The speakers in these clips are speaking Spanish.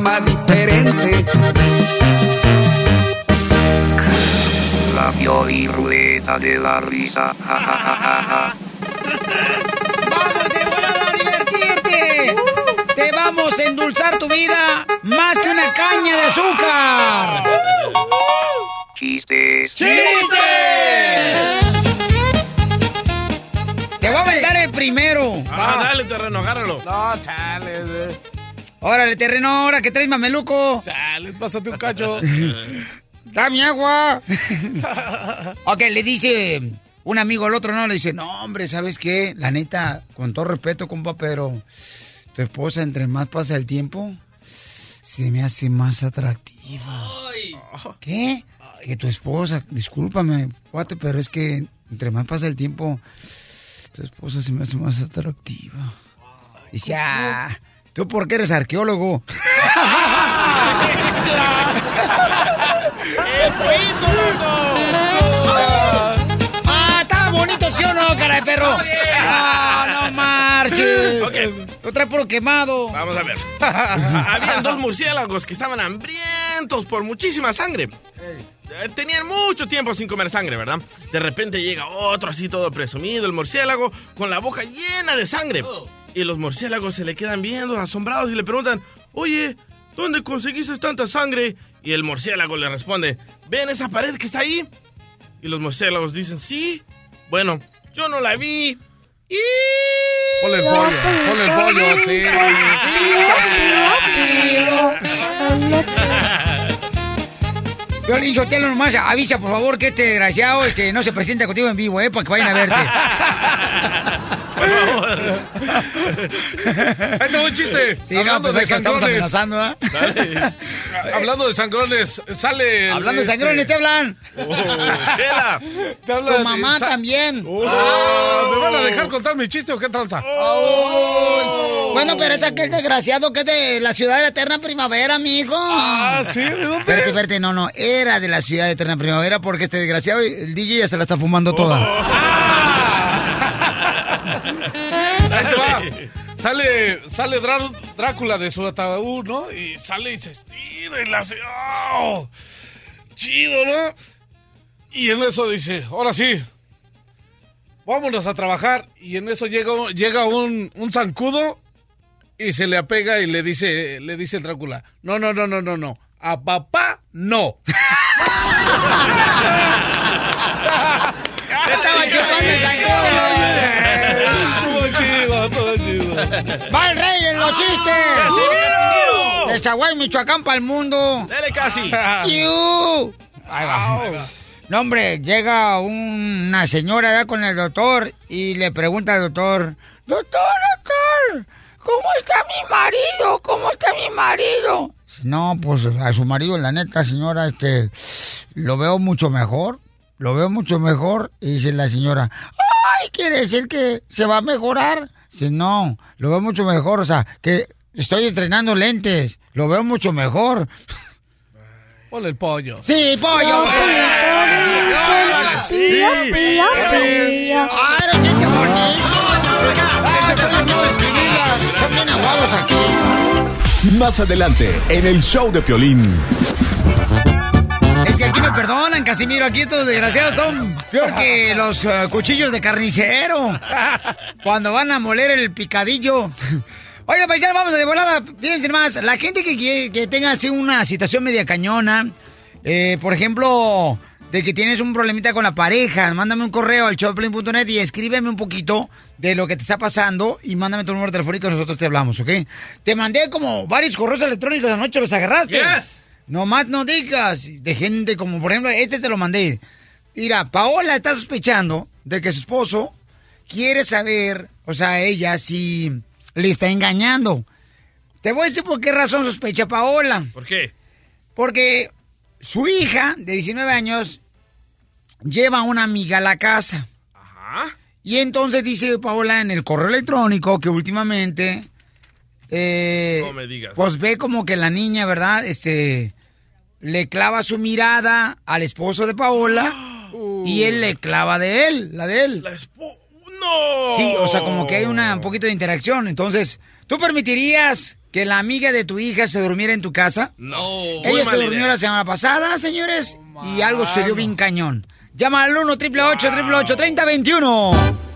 programa diferente. La y rueda de la risa. Ja, ja, ja, Órale, terreno, ahora que traes mameluco. Chale, pásate un cacho. Dame agua. ok, le dice un amigo al otro, no, le dice, no, hombre, ¿sabes qué? La neta, con todo respeto, compa, pero tu esposa, entre más pasa el tiempo, se me hace más atractiva. ¿Qué? Que tu esposa, discúlpame, cuate, pero es que entre más pasa el tiempo, tu esposa se me hace más atractiva. Dice, ah, ¿tú por qué eres arqueólogo? ¡Ah, está bonito, sí o no, cara de perro! ¡Ah, no marches! Ok. Lo trae puro quemado. Vamos a ver. Habían dos murciélagos que estaban hambrientos por muchísima sangre. Eh, Tenían mucho tiempo sin comer sangre, ¿verdad? De repente llega otro así todo presumido, el murciélago, con la boca llena de sangre. Y los murciélagos se le quedan viendo, asombrados, y le preguntan, oye, ¿dónde conseguiste tanta sangre? Y el murciélago le responde, ¿ven esa pared que está ahí? Y los murciélagos dicen, sí. Bueno, yo no la vi. Y... Ponle el pollo, ponle el pollo, sí. Violín Sotelo nomás avisa, por favor, que este desgraciado este, no se presenta contigo en vivo, ¿eh? Para que vayan a verte. Por favor. Ahí tengo un chiste. Sí, no, Hablando pues de es que estamos sangrones. amenazando. Dale. Hablando de sangrones, sale. Hablando de este, sangrones, te hablan. Oh, chela. te Tu mamá también. Ah, ¿Me van a dejar contar mi chiste o qué tranza? Bueno, pero es aquel desgraciado que es de la ciudad de la eterna primavera, mi hijo. Ah, sí, ¿de dónde? Espérate, espérate, no, no, era de la ciudad de Eterna Primavera porque este desgraciado, el DJ ya se la está fumando toda. Ahí te va. Sale, sale Drá- Drácula de su ataúd, ¿no? Y sale y se estira y la hace. ¡Oh! Chido, ¿no? Y en eso dice, ahora sí, vámonos a trabajar. Y en eso llega, llega un, un zancudo y se le apega y le dice, le dice el Drácula, no, no, no, no, no, no. A papá, no. ¡Te estaba chupando el zancudo! ¡Va el rey en los chistes! ¡Casimiro! De Zaguay, Michoacán, para el mundo. Dale casi. Ahí va. No, hombre, llega una señora ya con el doctor y le pregunta al doctor, doctor, doctor, ¿cómo está mi marido? ¿Cómo está mi marido? No, pues a su marido, la neta, señora, este, lo veo mucho mejor, lo veo mucho mejor. Y dice la señora, ay, quiere decir que se va a mejorar. Dice, no, lo veo mucho mejor, o sea, que estoy entrenando lentes, lo veo mucho mejor. Ponle el pollo. Sí, pollo. Sí. Ah, era un chiste bonito. Son bien aguados aquí. Más adelante, en el show de Piolín. Es que aquí me perdonan, Casimiro. Aquí estos desgraciados son peor que los eh, cuchillos de carnicero. Cuando van a moler el picadillo. Oiga, paisano, vamos de volada. Fíjense más, la gente que, que, que tenga así una situación media cañona, eh, por ejemplo, de que tienes un problemita con la pareja, mándame un correo al showplane.net y escríbeme un poquito de lo que te está pasando y mándame tu número telefónico y nosotros te hablamos, ¿ok? Te mandé como varios correos electrónicos anoche, ¿los agarraste? Yes. No más no digas de gente como, por ejemplo, este te lo mandé. Mira, Paola está sospechando de que su esposo quiere saber, o sea, ella si le está engañando. Te voy a decir por qué razón sospecha Paola. ¿Por qué? Porque su hija de 19 años lleva a una amiga a la casa. Ajá. Y entonces dice Paola en el correo electrónico que últimamente... eh, No me digas. Pues ve como que la niña, ¿verdad? Este... Le clava su mirada al esposo de Paola y él le clava de él, la de él. La espo... ¡No! Sí, o sea, como que hay una, un poquito de interacción. Entonces, ¿tú permitirías que la amiga de tu hija se durmiera en tu casa? No. Ella se durmió idea. la semana pasada, señores, y algo se dio bien cañón. Llama al 1 888 3021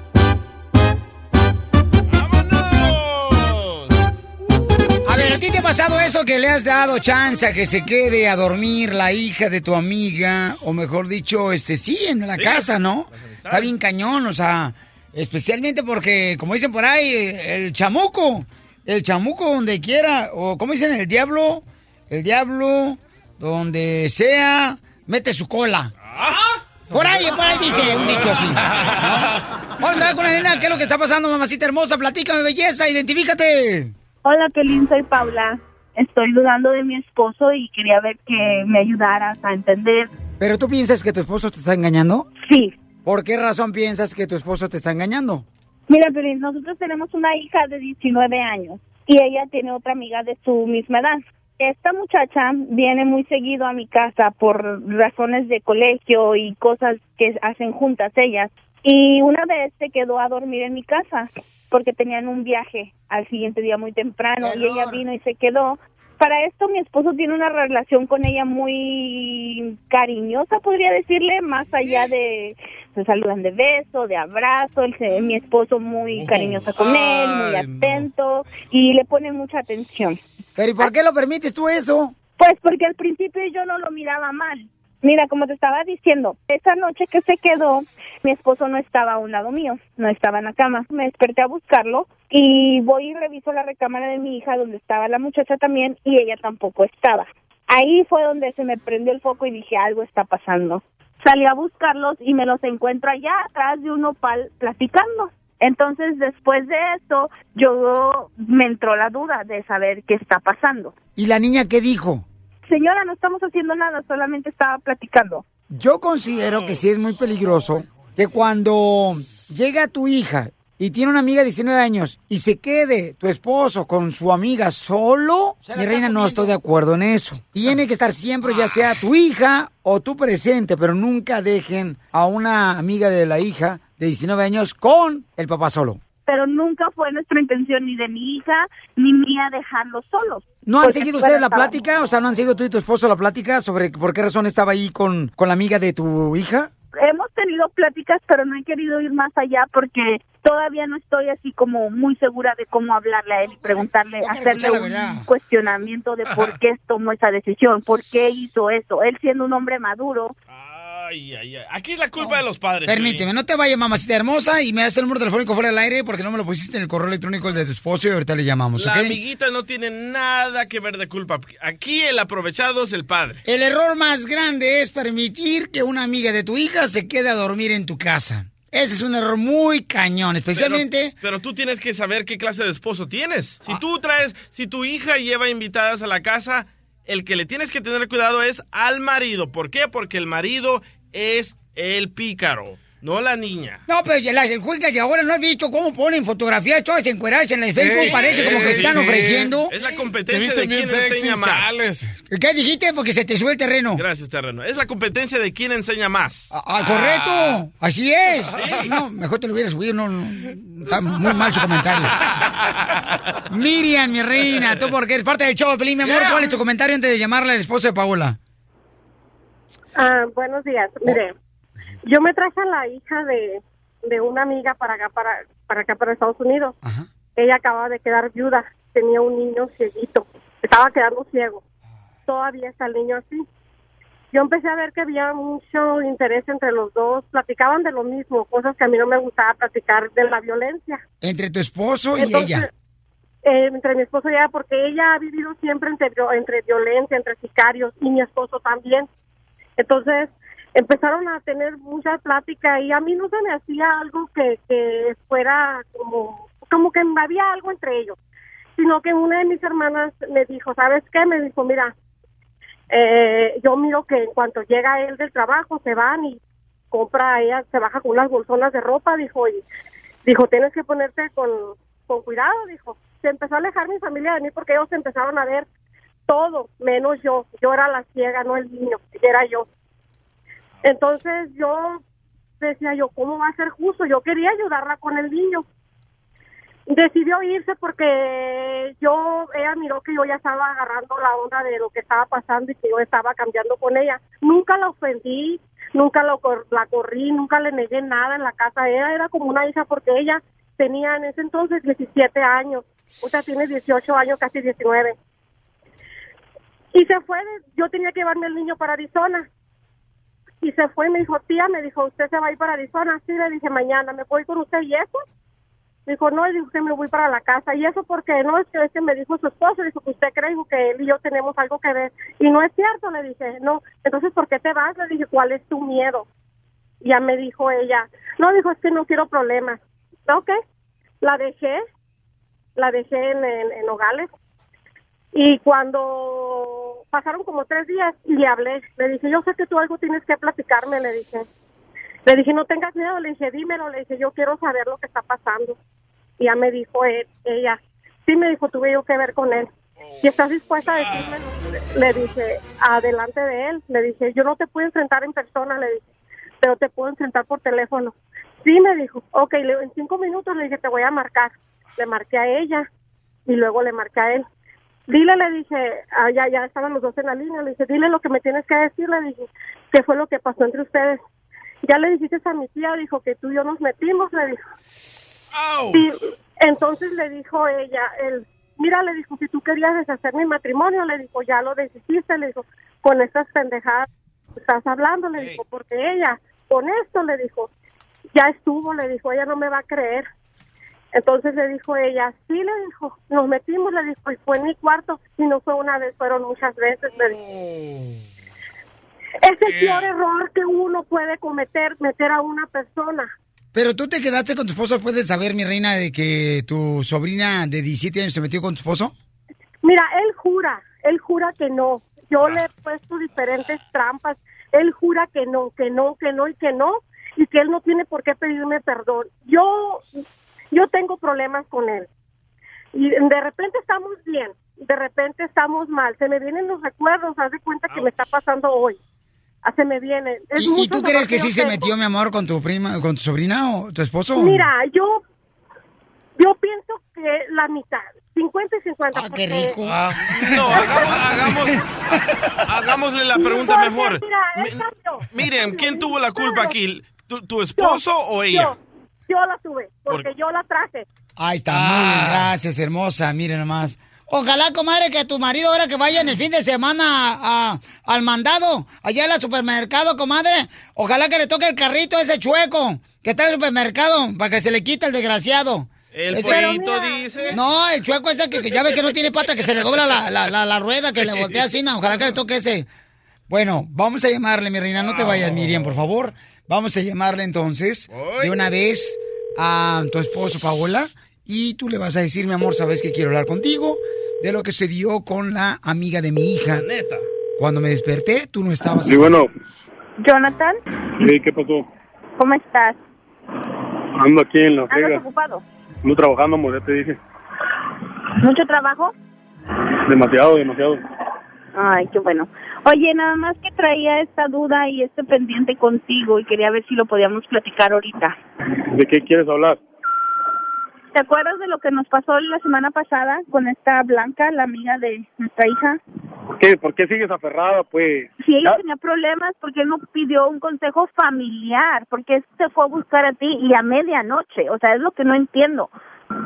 A ver, ¿a ti te ha pasado eso que le has dado chance a que se quede a dormir la hija de tu amiga? O mejor dicho, este sí, en la Sí, casa, ¿no? Está bien cañón, o sea, especialmente porque, como dicen por ahí, el chamuco, el chamuco donde quiera, o como dicen, el diablo, el diablo, donde sea, mete su cola. Por ahí, por ahí dice un dicho así. ¿no? Vamos a ver con la nena, ¿qué es lo que está pasando, mamacita hermosa? Platícame, belleza, identifícate. Hola, Pelín, soy Paula. Estoy dudando de mi esposo y quería ver que me ayudaras a entender. ¿Pero tú piensas que tu esposo te está engañando? Sí. ¿Por qué razón piensas que tu esposo te está engañando? Mira, Pelín, nosotros tenemos una hija de 19 años y ella tiene otra amiga de su misma edad. Esta muchacha viene muy seguido a mi casa por razones de colegio y cosas que hacen juntas ellas. Y una vez se quedó a dormir en mi casa porque tenían un viaje al siguiente día muy temprano y ella vino y se quedó. Para esto mi esposo tiene una relación con ella muy cariñosa, podría decirle, más allá de se saludan de beso, de abrazo, se- mi esposo muy cariñosa con él, muy atento y le pone mucha atención. ¿Pero y por qué lo permites tú eso? Pues porque al principio yo no lo miraba mal. Mira, como te estaba diciendo, esa noche que se quedó, mi esposo no estaba a un lado mío, no estaba en la cama. Me desperté a buscarlo y voy y reviso la recámara de mi hija donde estaba la muchacha también y ella tampoco estaba. Ahí fue donde se me prendió el foco y dije, algo está pasando. Salí a buscarlos y me los encuentro allá atrás de un nopal platicando. Entonces, después de esto, yo me entró la duda de saber qué está pasando. ¿Y la niña qué dijo? Señora, no estamos haciendo nada, solamente estaba platicando. Yo considero que sí es muy peligroso que cuando llega tu hija y tiene una amiga de 19 años y se quede tu esposo con su amiga solo, mi reina, no estoy de acuerdo en eso. Tiene que estar siempre, ya sea tu hija o tu presente, pero nunca dejen a una amiga de la hija de 19 años con el papá solo. Pero nunca fue nuestra intención ni de mi hija ni mía dejarlos solos. ¿No han seguido ustedes la plática? O sea, ¿no han seguido tú y tu esposo la plática sobre por qué razón estaba ahí con, con la amiga de tu hija? Hemos tenido pláticas, pero no he querido ir más allá porque todavía no estoy así como muy segura de cómo hablarle a él y preguntarle, hacerle un cuestionamiento de por qué tomó esa decisión, por qué hizo eso. Él siendo un hombre maduro, Ay, ay, ay. Aquí es la culpa de los padres. Permíteme, no te vayas, mamacita hermosa, y me das el número telefónico fuera del aire porque no me lo pusiste en el correo electrónico de tu esposo y ahorita le llamamos, La ¿ok? amiguita no tiene nada que ver de culpa. Aquí el aprovechado es el padre. El error más grande es permitir que una amiga de tu hija se quede a dormir en tu casa. Ese es un error muy cañón, especialmente... Pero, pero tú tienes que saber qué clase de esposo tienes. Si tú traes, si tu hija lleva invitadas a la casa, el que le tienes que tener cuidado es al marido. ¿Por qué? Porque el marido es el pícaro, no la niña. No, pero las encuestas de ahora no has visto cómo ponen fotografías todas encueradas en el Facebook. Ey, Parece como que ey, están sí. ofreciendo. Es la competencia de quién sexy, enseña más. chales. ¿Qué dijiste? Porque se te sube el terreno. Gracias, terreno. Es la competencia de quién enseña más. Ah, ah, correcto, así es. No, mejor te lo hubiera subido, no, no, está muy mal su comentario. Miriam, mi reina, tú porque eres parte del show de Pelín, mi amor, ¿cuál es tu comentario antes de llamarle al esposo de Paola? Ah, buenos días. Mire, yo me traje a la hija de, de una amiga para acá, para, para acá, para Estados Unidos. Ajá. Ella acaba de quedar viuda, tenía un niño cieguito, estaba quedando ciego. Todavía está el niño así. yo empecé a ver que había mucho interés entre los dos, platicaban de lo mismo, cosas que a mí no me gustaba platicar de la violencia. Entre tu esposo y Entonces, ella. eh, entre mi esposo y ella, porque ella ha vivido siempre entre, entre violencia, entre sicarios, y mi esposo también. Entonces, empezaron a tener mucha plática y a mí no se me hacía algo que, que fuera como, como que había algo entre ellos, sino que una de mis hermanas me dijo, ¿sabes qué? Me dijo, mira, eh, yo miro que en cuanto llega él del trabajo se van y compra ella, se baja con unas bolsonas de ropa, dijo, y dijo, tienes que ponerte con, con cuidado, dijo. Se empezó a alejar mi familia de mí porque ellos empezaron a ver todo, menos yo. Yo era la ciega, no el niño, era yo. Entonces yo decía yo, ¿cómo va a ser justo? Yo quería ayudarla con el niño. Decidió irse porque yo, ella miró que yo ya estaba agarrando la onda de lo que estaba pasando y que yo estaba cambiando con ella. Nunca la ofendí, nunca lo la corrí, nunca le negué nada en la casa. Ella era como una hija porque ella tenía en ese entonces 17 años. Ahorita tiene 18 años, casi 19. Y se fue, yo tenía que llevarme el niño para Arizona. Y se fue, me dijo, tía, me dijo, ¿usted se va a ir para Arizona? Sí, le dije, mañana, ¿me voy con usted y eso? Me dijo, no, le dije, me voy para la casa. Y eso porque no, es que, es que me dijo su esposo, dijo que usted cree que él y yo tenemos algo que ver. Y no es cierto, le dije, no. Entonces, ¿por qué te vas? Le dije, ¿cuál es tu miedo? Y ya me dijo ella, no, dijo, es que no quiero problemas. Ok, la dejé, la dejé en, en, en Nogales. Y cuando pasaron como tres días, le hablé, le dije, yo sé que tú algo tienes que platicarme, le dije. Le dije, no tengas miedo, le dije, dímelo, le dije, yo quiero saber lo que está pasando. Y ya me dijo él- ella, sí me dijo, tuve yo que ver con él. Si estás dispuesta a decírmelo, le- dije, adelante de él, le dije, yo no te puedo enfrentar en persona, le dije, pero te puedo enfrentar por teléfono. Sí, me dijo, ok, en cinco minutos le dije, te voy a marcar. Le marqué a ella y luego le marqué a él. Dile, le dije, ah, ya, ya estaban los dos en la línea, le dije, dile lo que me tienes que decir, le dije, qué fue lo que pasó entre ustedes. Ya le dijiste a mi tía, dijo que tú y yo nos metimos, le dijo. Sí, entonces le dijo ella, él, mira, le dijo, si tú querías deshacer mi matrimonio, le dijo, ya lo deshiciste, le dijo, con estas pendejadas estás hablando, le dijo, porque ella, con esto, le dijo, ya estuvo, le dijo, ella no me va a creer. Entonces le dijo ella, sí, le dijo, nos metimos, le dijo, y fue en mi cuarto, y no fue una vez, fueron muchas veces, le dijo. Es el peor error que uno puede cometer, meter a una persona. Pero tú te quedaste con tu esposo, ¿puedes saber, mi reina, de que tu sobrina de 17 años se metió con tu esposo? Mira, él jura, él jura que no. Yo le he puesto diferentes trampas. Él jura que no, que no, que no y que no, y que él no tiene por qué pedirme perdón. Yo, yo tengo problemas con él. Y de repente estamos bien, de repente estamos mal. Se me vienen los recuerdos, haz de cuenta que me está pasando hoy. Ah, Se me viene. Es ¿Y, tú crees que sí se metió, mi amor, con tu prima, con tu sobrina o tu esposo? Mira, yo, yo pienso que la mitad, 50 y 50. Ah, qué rico. No, hagamos, hagamos, hagámosle la pregunta mejor. Mira. Miren, ¿quién tuvo la culpa aquí? ¿Tu, tu esposo o ella? Yo, yo la tuve, porque Por- yo la traje. Ahí está, muy bien, gracias, hermosa, miren nomás. Ojalá, comadre, que tu marido ahora que vaya en el fin de semana a- al mandado, allá al supermercado, comadre, ojalá que le toque el carrito ese chueco que está en el supermercado para que se le quite el desgraciado. El Ese- pollito dice. No, el chueco ese que, que ya ve que no tiene pata, que se le dobla la, la, la, la rueda, que le voltea así, no, ojalá que le toque ese. Bueno, vamos a llamarle, mi reina, no te vayas, Miriam, por favor. Vamos a llamarle entonces de una vez a tu esposo, Paola, y tú le vas a decir, mi amor, sabes que quiero hablar contigo de lo que se dio con la amiga de mi hija. Neta. Cuando me desperté, tú no estabas. Sí, bueno. Jonathan, Sí, ¿qué pasó? ¿cómo estás? Ando aquí en la ¿Andas friega. ocupado? Ando trabajando, amor, ya te dije. ¿Mucho trabajo? Demasiado, demasiado. Ay, qué bueno. Oye, nada más que traía esta duda y este pendiente contigo y quería ver si lo podíamos platicar ahorita. ¿De qué quieres hablar? ¿Te acuerdas de lo que nos pasó la semana pasada con esta Blanca, la amiga de nuestra hija? ¿Por qué? ¿Por qué sigues aferrada, pues? Si ella Ya- tenía problemas, ¿por qué no pidió un consejo familiar? ¿Por qué se fue a buscar a ti y a medianoche? O sea, es lo que no entiendo.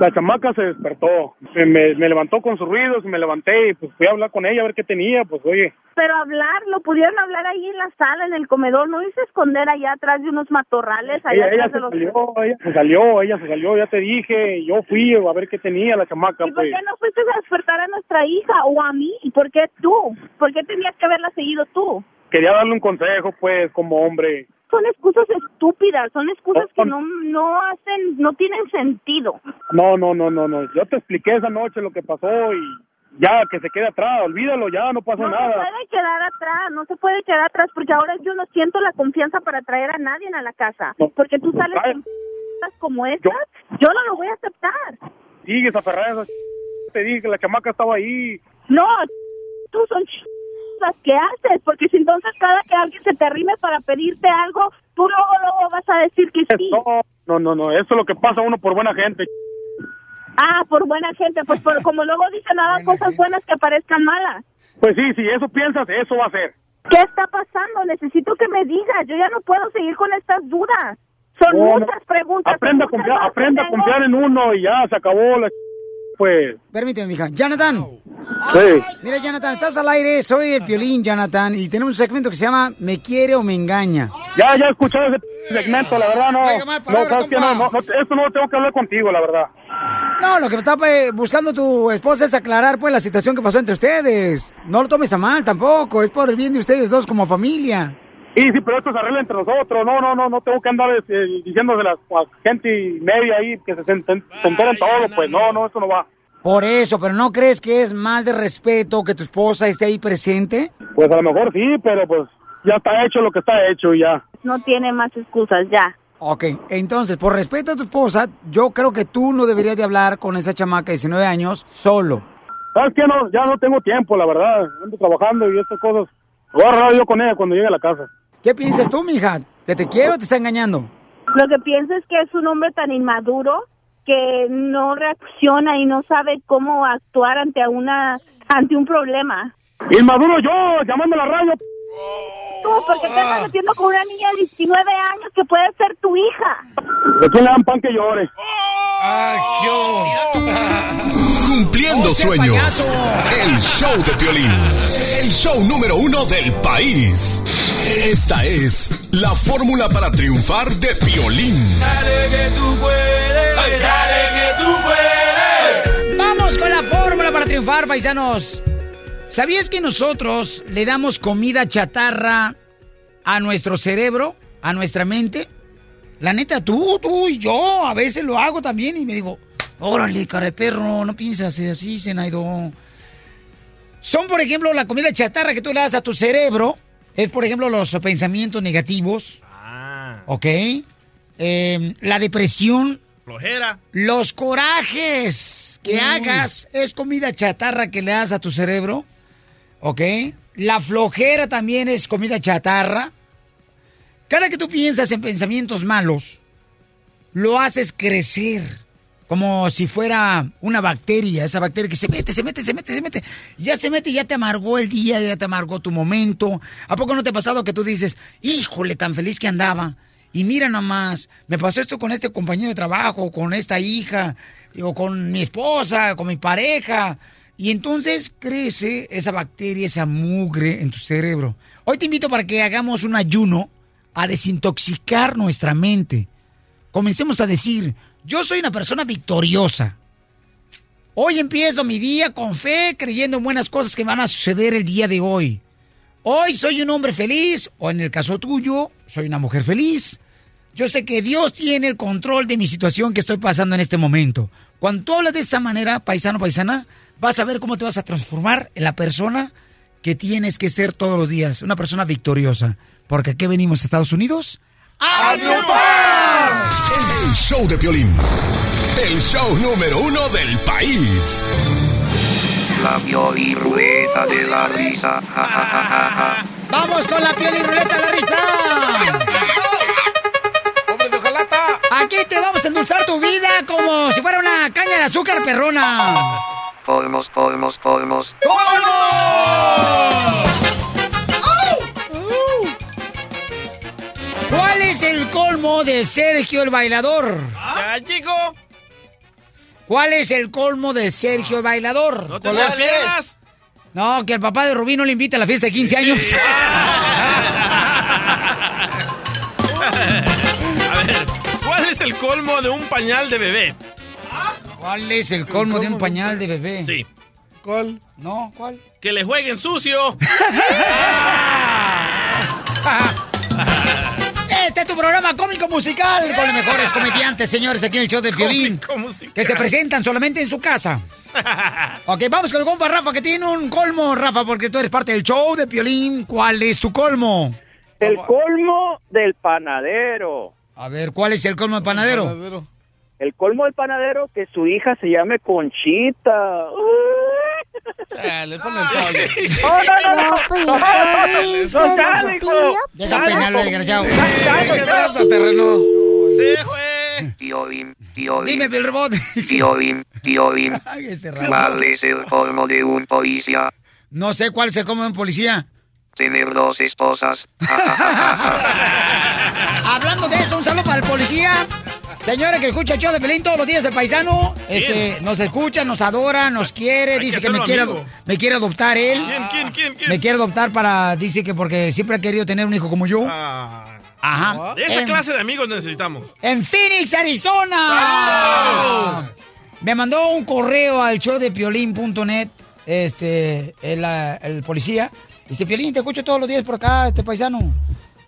La chamaca se despertó, me, me- me levantó con sus ruidos me levanté y pues fui a hablar con ella a ver qué tenía, pues oye, Pero hablar, lo pudieron hablar ahí en la sala, en el comedor, no hice esconder allá atrás de unos matorrales, allá ella, ella atrás de se los... salió, ella se salió, ella se salió, ya te dije, yo fui a ver qué tenía la chamaca, ¿Y por pues. qué no fuiste a despertar a nuestra hija o a mí? ¿Y por qué tú? ¿Por qué tenías que haberla seguido tú? Quería darle un consejo, pues, como hombre. Son excusas estúpidas, son excusas que no, no hacen, no tienen sentido. No, no, no, no, no. Yo te expliqué esa noche lo que pasó y ya, que se quede atrás, olvídalo, ya no pasa No se nada. puede quedar atrás, no se puede quedar atrás porque ahora yo no siento la confianza para traer a nadie a la casa. Porque tú sales con cosas como estas, yo no lo voy a aceptar. Sigues aferrada a esa te dije que la chamaca estaba ahí. No, tú son las que haces, porque si entonces cada que alguien se te arrime para pedirte algo, tú luego, luego vas a decir que sí. No, no, no, no, eso es lo que pasa uno por buena gente. Ah, por buena gente, pues por- como luego dicen nada cosas buenas que parezcan malas. Pues sí, si eso piensas, eso va a ser. ¿Qué está pasando? Necesito que me digas, yo ya no puedo seguir con estas dudas. Son muchas preguntas. Aprenda a confiar, aprenda a confiar en uno y ya, se acabó la pues. Permíteme, mija. Jonathan. Sí. Mira, Jonathan, estás al aire. Soy el Piolín, Jonathan. Y tenemos un segmento que se llama Me quiere o me engaña. Ya, ya escuché ese segmento, la verdad no. No, palabra, sabes que no, no, no, esto no lo tengo que hablar contigo, la verdad. No, lo que está pues, buscando tu esposa es aclarar pues la situación que pasó entre ustedes. No lo tomes a mal tampoco. Es por el bien de ustedes dos como familia. Sí, sí, pero esto se arregla entre nosotros. No, no, no, no tengo que andar este, diciéndose a gente y media ahí que se, se, se enteren todo, pues no, no, eso no va. Por eso, pero ¿no crees que es más de respeto que tu esposa esté ahí presente? Pues a lo mejor sí, pero pues ya está hecho lo que está hecho y ya. No tiene más excusas, ya. Ok, entonces, por respeto a tu esposa, yo creo que tú no deberías de hablar con esa chamaca de 19 años solo. ¿Sabes qué? No, ya no tengo tiempo, la verdad. Ando trabajando y estas cosas. Voy a hablar yo con ella cuando llegue a la casa. ¿Qué piensas tú, mija? ¿Que te quiero o te está engañando? Lo que pienso es que es un hombre tan inmaduro que no reacciona y no sabe cómo actuar ante una ante un problema. Inmaduro yo, llamando a la radio. Tú, porque te estás metiendo con una niña de 19 años que puede ser tu hija. ¿De quién le dan pan que llore? Cumpliendo sueños. El show de Piolín. El show número uno del país. Esta es la fórmula para triunfar de Piolín. Dale que tú puedes, dale que tú puedes. Vamos con la fórmula para triunfar, paisanos. ¿Sabías que nosotros le damos comida chatarra a nuestro cerebro, a nuestra mente? La neta, tú, tú y yo a veces lo hago también y me digo, órale, cara de perro, no piensas así, Zenaido. Son, por ejemplo, la comida chatarra que tú le das a tu cerebro, es, por ejemplo, los pensamientos negativos, ¿ok? Eh, la depresión, Flojera. los corajes que hagas es comida chatarra que le das a tu cerebro. ¿Ok? La flojera también es comida chatarra. Cada que tú piensas en pensamientos malos, lo haces crecer. Como si fuera una bacteria, esa bacteria que se mete, se mete, se mete, se mete. Ya se mete, ya te amargó el día, ya te amargó tu momento. ¿A poco no te ha pasado que tú dices, híjole, tan feliz que andaba? Y mira nomás, me pasó esto con este compañero de trabajo, con esta hija, o con mi esposa, con mi pareja. Y entonces crece esa bacteria, esa mugre en tu cerebro. Hoy te invito para que hagamos un ayuno a desintoxicar nuestra mente. Comencemos a decir, yo soy una persona victoriosa. Hoy empiezo mi día con fe, creyendo en buenas cosas que van a suceder el día de hoy. Hoy soy un hombre feliz, o en el caso tuyo, soy una mujer feliz. Yo sé que Dios tiene el control de mi situación que estoy pasando en este momento. Cuando tú hablas de esta manera, paisano, paisana, vas a ver cómo te vas a transformar en la persona que tienes que ser todos los días, una persona victoriosa. Porque aquí venimos a Estados Unidos ¡A triunfar! El show de Piolín. El show número uno del país. La Pioli Rueda de la Risa. Ja, ja, ja. ¡Vamos con la piel y ruleta de la risa! Aquí te vamos a endulzar tu vida como si fuera una caña de azúcar perrona. Colmos, colmos, colmos. ¿Cuál es el colmo de Sergio el bailador? Ya, chico. ¿Cuál es el colmo de Sergio el Bailador? ¿No te las piernas? No, que el papá de Rubí no le invita a la fiesta de 15 años. A ver, ¿cuál es el colmo de un pañal de bebé? ¿Cuál es el colmo de un pañal de bebé? Sí. ¿Cuál? No, ¿cuál? Que le jueguen sucio. Este es tu programa cómico musical con los mejores comediantes, señores, aquí en el show de Violín. Cómico musical. Que se presentan solamente en su casa. Ok, vamos con el compa Rafa, que tiene un colmo, Rafa, porque tú eres parte del show de Piolín. ¿Cuál es tu colmo? El colmo del panadero. A ver, ¿cuál es el colmo del panadero? El colmo del panadero que su hija se llame Conchita. le pone el pollo. No, no, no, no. No, ya, hijo. Deja peinarlo, desgraciado. ¿Qué pasa, terreno? Se fue. Piolín, Piolín. Dime, Bill Robot. Piolín, Piolín. Ay, ese Rafa. ¿Cuál es el colmo de un policía? No sé cuál es el colmo de un policía. Tener dos esposas. Hablando de eso, un saludo para el policía. Señores que escucha el show de Pelín todos los días del paisano, este, nos escucha, nos adora, nos quiere, Hay dice que que me quiere, me quiere adoptar él. ¿Quién, quién, quién, quién? Me quiere adoptar para, dice que porque siempre ha querido tener un hijo como yo. Ah, Ajá. esa En- clase de amigos necesitamos. En Phoenix, Arizona. Me mandó un correo al show de piolín.net, este, el, el policía. Dice, Piolín, te escucho todos los días por acá, este paisano.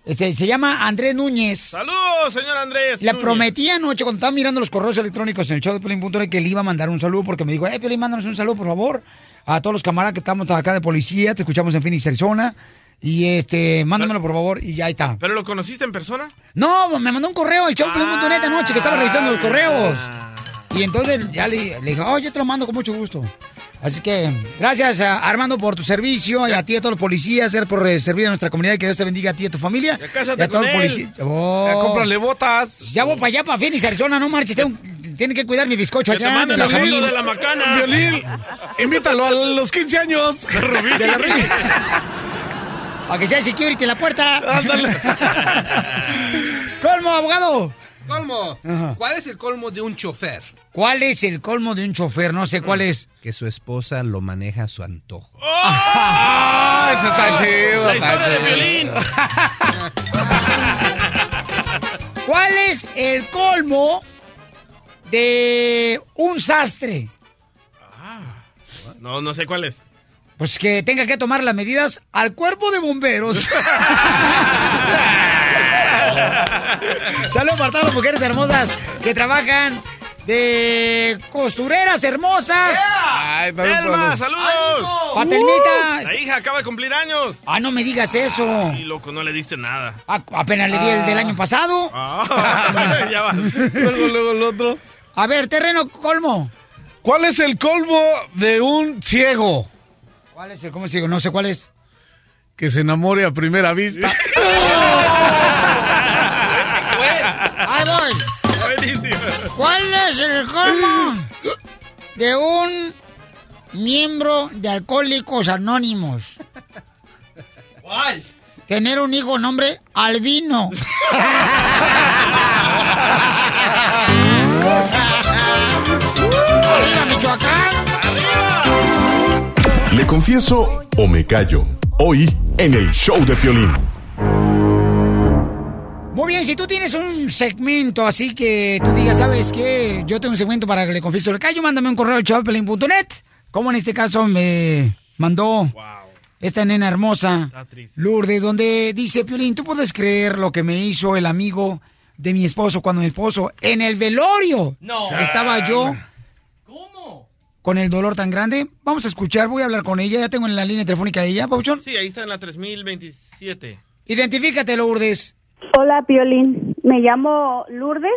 Este, se llama Andrés Núñez. Saludos, señor Andrés. Le Núñez. prometí anoche, cuando estaba mirando los correos electrónicos en el show de Piolín.net, que le iba a mandar un saludo, porque me dijo, eh, Piolín, mándanos un saludo, por favor, a todos los camaradas que estamos acá de policía, te escuchamos en Phoenix, Arizona, y este, mándamelo, por favor, y ya está. ¿Pero lo conociste en persona? No, me mandó un correo al show de Piolín.net anoche, que estaba revisando los correos. Ah. Y entonces ya le, le dije, oh, yo te lo mando con mucho gusto. Así que gracias a Armando por tu servicio y a ti y a todos los policías por eh, servir a nuestra comunidad y que Dios te bendiga a ti y a tu familia. Ya cásate y a todos los policías. Oh. Ya cómprale botas. Ya voy para allá, para Phoenix, Arizona, no marches. Tengo, tiene que cuidar mi bizcocho te allá la al mundo de la macana. Violín, invítalo a los 15 años. De la Rubí. Para que sea security en la puerta. Ándale. Colmo, abogado. Colmo. Ajá. ¿Cuál es el colmo de un chofer? ¿Cuál es el colmo de un chofer? No sé cuál es. Que su esposa lo maneja a su antojo. Ah, eso está chido. La historia de chido. violín. ¿Cuál es el colmo de un sastre? No, no sé cuál es. Pues que tenga que tomar las medidas al cuerpo de bomberos. Saludos para todas las mujeres hermosas que trabajan de costureras hermosas. Ay, también Elma, saludos. Patelmita. La hija acaba de cumplir años. Ah, no me digas eso. Y loco, no le diste nada. Ah, apenas le di el del año pasado. Ah, ya va. Luego, luego el otro. A ver, terreno colmo. ¿Cuál es el colmo de un ciego ¿Cuál es el cómo sigo? No sé cuál es. que se enamore a primera vista? es el colmo de un miembro de Alcohólicos Anónimos? ¿Cuál? Tener un hijo nombre Albino. ¡Arriba, Michoacán! Le confieso o me callo. Hoy en el show de Piolín. Muy bien, si tú tienes un segmento así que tú digas, ¿sabes qué? Yo tengo un segmento para que le confieso el callo, mándame un correo al chapelin.net. Como en este caso me mandó esta nena hermosa. Lourdes, donde dice, Piolín, ¿tú puedes creer lo que me hizo el amigo de mi esposo cuando mi esposo en el velorio No. estaba yo ¿Cómo? con el dolor tan grande? Vamos a escuchar, voy a hablar con ella, ya tengo en la línea telefónica a ella, Pauchón. Sí, ahí está en la 3027. Identifícate, Lourdes. Hola, Piolín. Me llamo Lourdes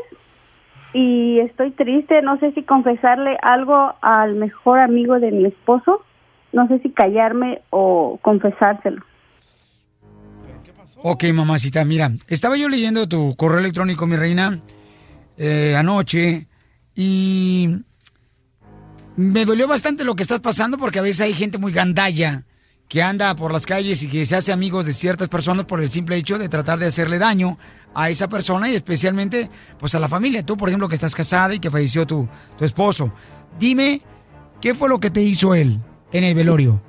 y estoy triste. No sé si confesarle algo al mejor amigo de mi esposo. No sé si callarme o confesárselo. Ok, mamacita, mira, estaba yo leyendo tu correo electrónico, mi reina, eh, anoche, y me dolió bastante lo que estás pasando porque a veces hay gente muy gandalla que anda por las calles y que se hace amigos de ciertas personas por el simple hecho de tratar de hacerle daño a esa persona y especialmente pues a la familia. Tú, por ejemplo, que estás casada y que falleció tu, tu esposo. Dime, ¿qué fue lo que te hizo él en el velorio?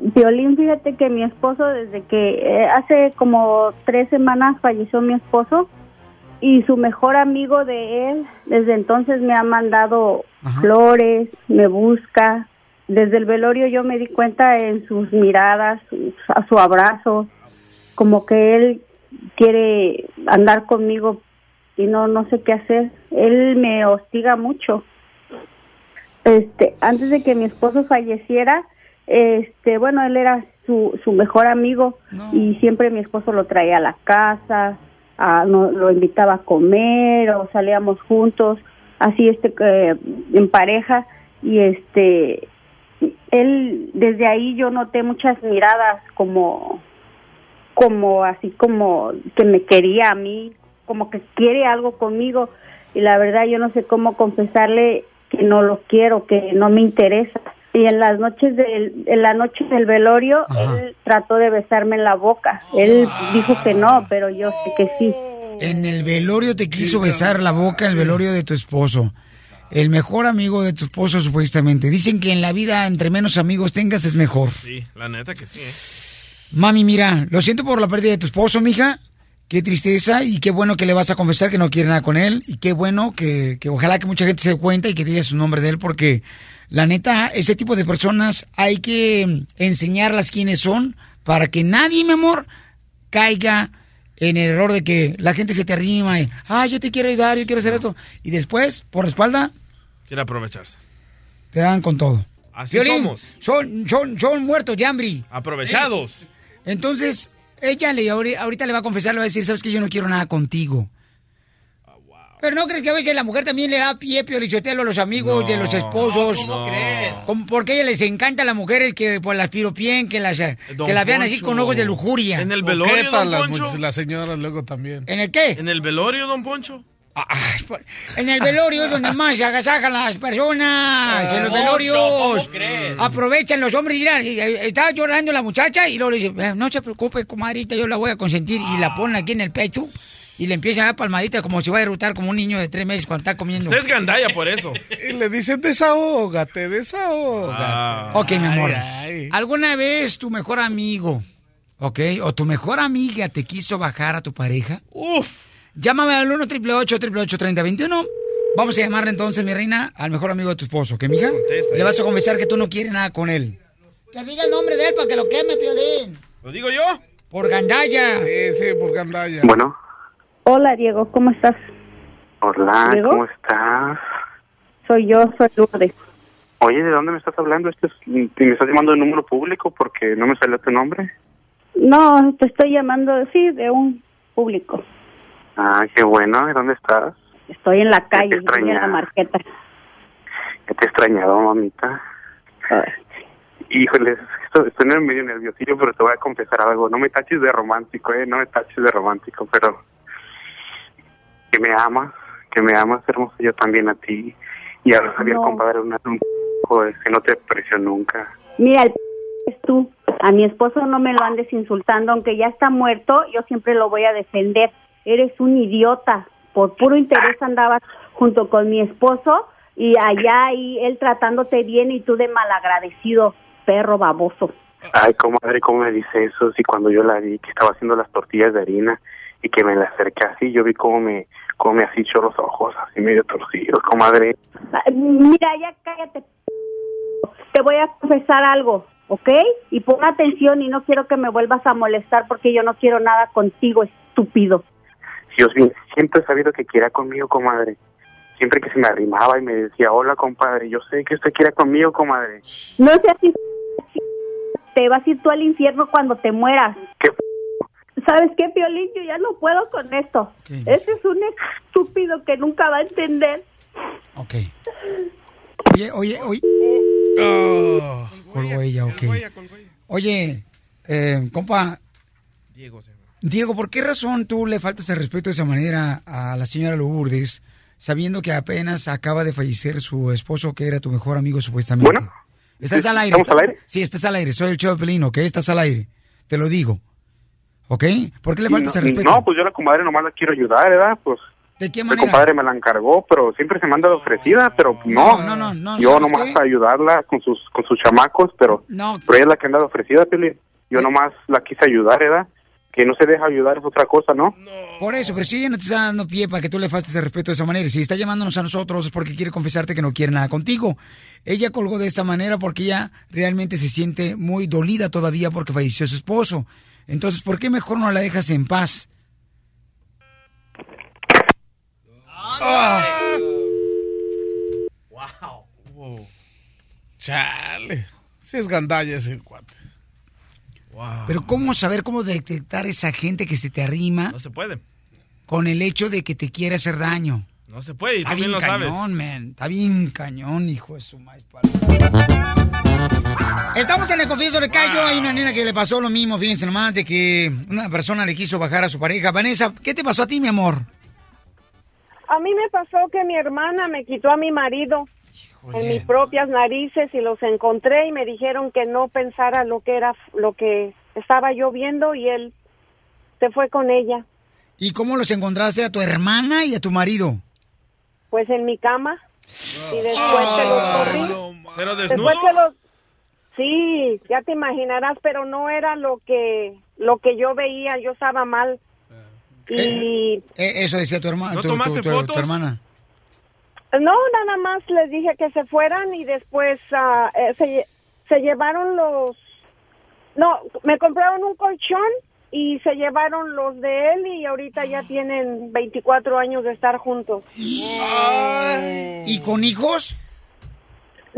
Violín, fíjate que mi esposo, desde que eh, hace como tres semanas falleció mi esposo y su mejor amigo de él, desde entonces me ha mandado flores, me busca. Desde el velorio yo me di cuenta en sus miradas, a su abrazo, como que él quiere andar conmigo y no no sé qué hacer. Él me hostiga mucho. Este, antes de que mi esposo falleciera, este, bueno, él era su, su mejor amigo y siempre mi esposo lo traía a la casa, a- no- lo invitaba a comer o salíamos juntos, así este eh, en pareja y este él desde ahí yo noté muchas miradas como como así como que me quería a mí, como que quiere algo conmigo y la verdad yo no sé cómo confesarle que no lo quiero, que no me interesa. Y en las noches del en la noche del velorio él trató de besarme en la boca. Él dijo que no, pero yo sé que sí. En el velorio te quiso besar la boca, el velorio de tu esposo. El mejor amigo de tu esposo, supuestamente. Dicen que en la vida, entre menos amigos tengas, es mejor. Sí, la neta que sí, ¿eh? Mami, mira, lo siento por la pérdida de tu esposo, mija. Qué tristeza y qué bueno que le vas a confesar que no quiere nada con él. Y qué bueno que, que ojalá que mucha gente se dé cuenta y que diga su nombre de él, porque la neta, ese tipo de personas hay que enseñarlas quiénes son para que nadie, mi amor, caiga en el error de que la gente se te arrima y, ah, yo te quiero ayudar, yo quiero hacer esto. Y después, por la espalda, Quiere aprovecharse. te dan con todo. Así Piolín, somos. Son, son, son muertos de hambre. Aprovechados. Entonces, ella le ahori- ahorita le va a confesar, le va a decir, sabes que yo no quiero nada contigo. Pero no crees que a veces la mujer también le da pie piolichotelo a los amigos de los esposos. ¿cómo crees? Como porque a ella les encanta a las mujeres que pues las piropien, que las, que las vean así con ojos de lujuria. En el velorio, don las, Poncho. mu- las señoras luego también. ¿En el qué? ¿En el velorio, don Poncho? En el velorio es donde más se agasajan las personas. en los velorios. ¿cómo crees? Aprovechan los hombres. Mira, y, eh, está llorando la muchacha y luego le dice, "Eh, no se preocupe, comadrita, yo la voy a consentir. Y la ponen aquí en el pecho y le empiezan a dar palmaditas como si va a derrotar como un niño de tres meses cuando está comiendo. Usted es gandalla por eso. Y le dicen, desahógate, desahógate. Ah. Ok, mi amor. Ay, ay. ¿Alguna vez tu mejor amigo, ok, o tu mejor amiga te quiso bajar a tu pareja? Uf. Llámame al 1 888 3021 Vamos a llamarle entonces, mi reina, al mejor amigo de tu esposo, ¿ok, mija? Contesta. Le vas a confesar que tú no quieres nada con él. Que diga el nombre de él para que lo queme, Piolín. ¿Lo digo yo? Por gandalla. Sí, sí, por gandalla. Bueno, Hola Diego, ¿cómo estás? hola, ¿Diego? ¿cómo estás? Soy yo, soy Lourdes. Oye, ¿de dónde me estás hablando? Este es- ¿Me estás llamando de número público porque no me salió tu nombre? No, te estoy llamando, sí, de un público. Ah, qué bueno, ¿de dónde estás? Estoy en la calle, estoy en la marqueta. Ya te he extrañado, mamita. Híjoles, esto- estoy medio nerviosillo, pero te voy a confesar algo. No me taches de romántico, ¿eh? No me taches de romántico, pero... Que me amas, que me amas, hermoso, yo también a ti. Y ahora sabía No. compadre una, un joder, que no te aprecio nunca. Mira, el es tú. A mi esposo no me lo andes insultando, aunque ya está muerto, yo siempre lo voy a defender. Eres un idiota. Por puro interés andabas junto con mi esposo y allá y él tratándote bien y tú de malagradecido, perro baboso. Ay, comadre, ¿cómo me dice eso? Si cuando yo la vi que estaba haciendo las tortillas de harina y que me la acerqué así, yo vi cómo me, cómo me así echó los ojos, así medio torcidos, comadre. Mira, ya cállate. Te voy a confesar algo, ¿ok? Y pon atención y no quiero que me vuelvas a molestar porque yo no quiero nada contigo, estúpido. Dios mío, siempre he sabido que quiera conmigo, comadre. Siempre que se me arrimaba y me decía, hola, compadre, yo sé que usted quiere conmigo, comadre. No seas. Te vas a ir tú al infierno cuando te mueras. ¿Qué ¿Sabes qué, Piolín? Yo ya no puedo con esto. Ese es un estúpido que nunca va a entender. Ok. Oye, oye, oye. Colgó ella, ok. Oye, eh, compa, Diego se. Diego, ¿por qué razón tú le faltas el respeto de esa manera a la señora Lourdes, sabiendo que apenas acaba de fallecer su esposo, que era tu mejor amigo supuestamente? Estás ¿Sí? al aire. ¿Estamos al estás- aire? Sí, estás al aire. Soy el show de Pelín, ¿ok? Estás al aire. Te lo digo. ¿Ok? ¿Por qué le faltas no, el respeto? No, pues yo a la comadre nomás la quiero ayudar, ¿verdad? Pues ¿De qué mi manera? compadre me la encargó, pero siempre se me anda de ofrecida, pero no. No, no, no, yo ¿sabes nomás qué? a ayudarla con sus con sus chamacos, pero, No. pero ella es la que anda de ofrecida, Piolín. Yo nomás la quise ayudar, ¿verdad? Que no se deja ayudar es otra cosa, ¿no? Por eso, pero si ella no te está dando pie para que tú le faltes el respeto de esa manera, y si está llamándonos a nosotros es porque quiere confesarte que no quiere nada contigo. Ella colgó de esta manera porque ella realmente se siente muy dolida todavía porque falleció su esposo. Entonces, ¿por qué mejor no la dejas en paz? Wow. Chale. Sí es gandalla ese cuate. Pero ¿cómo saber cómo detectar esa gente que se te arrima No se puede. con el hecho de que te quiere hacer daño? No se puede, y Está bien bien lo sabes. cañón, man. Está bien cañón, hijo de su maíz Estamos en el confieso de Cayo. Hay una nena que le pasó lo mismo, fíjense nomás, de que una persona le quiso bajar a su pareja. Vanessa, ¿qué te pasó a ti, mi amor? A mí me pasó que mi hermana me quitó a mi marido en mis propias narices y los encontré y me dijeron que no pensara lo que era lo que estaba yo viendo y él se fue con ella, ¿Y cómo los encontraste a tu hermana y a tu marido? pues en mi cama y después que los corrí. Pero Después que los Sí, ya te imaginarás, pero no era lo que lo que yo veía, yo estaba mal. Y Eh, eso decía tu hermana. ¿No tu, tomaste tu- tu fotos? hermana. No, nada más les dije que se fueran y después ah, eh, se, se llevaron los... No, me compraron un colchón y se llevaron los de él y ahorita ya tienen 24 años de estar juntos. ¿Y con hijos?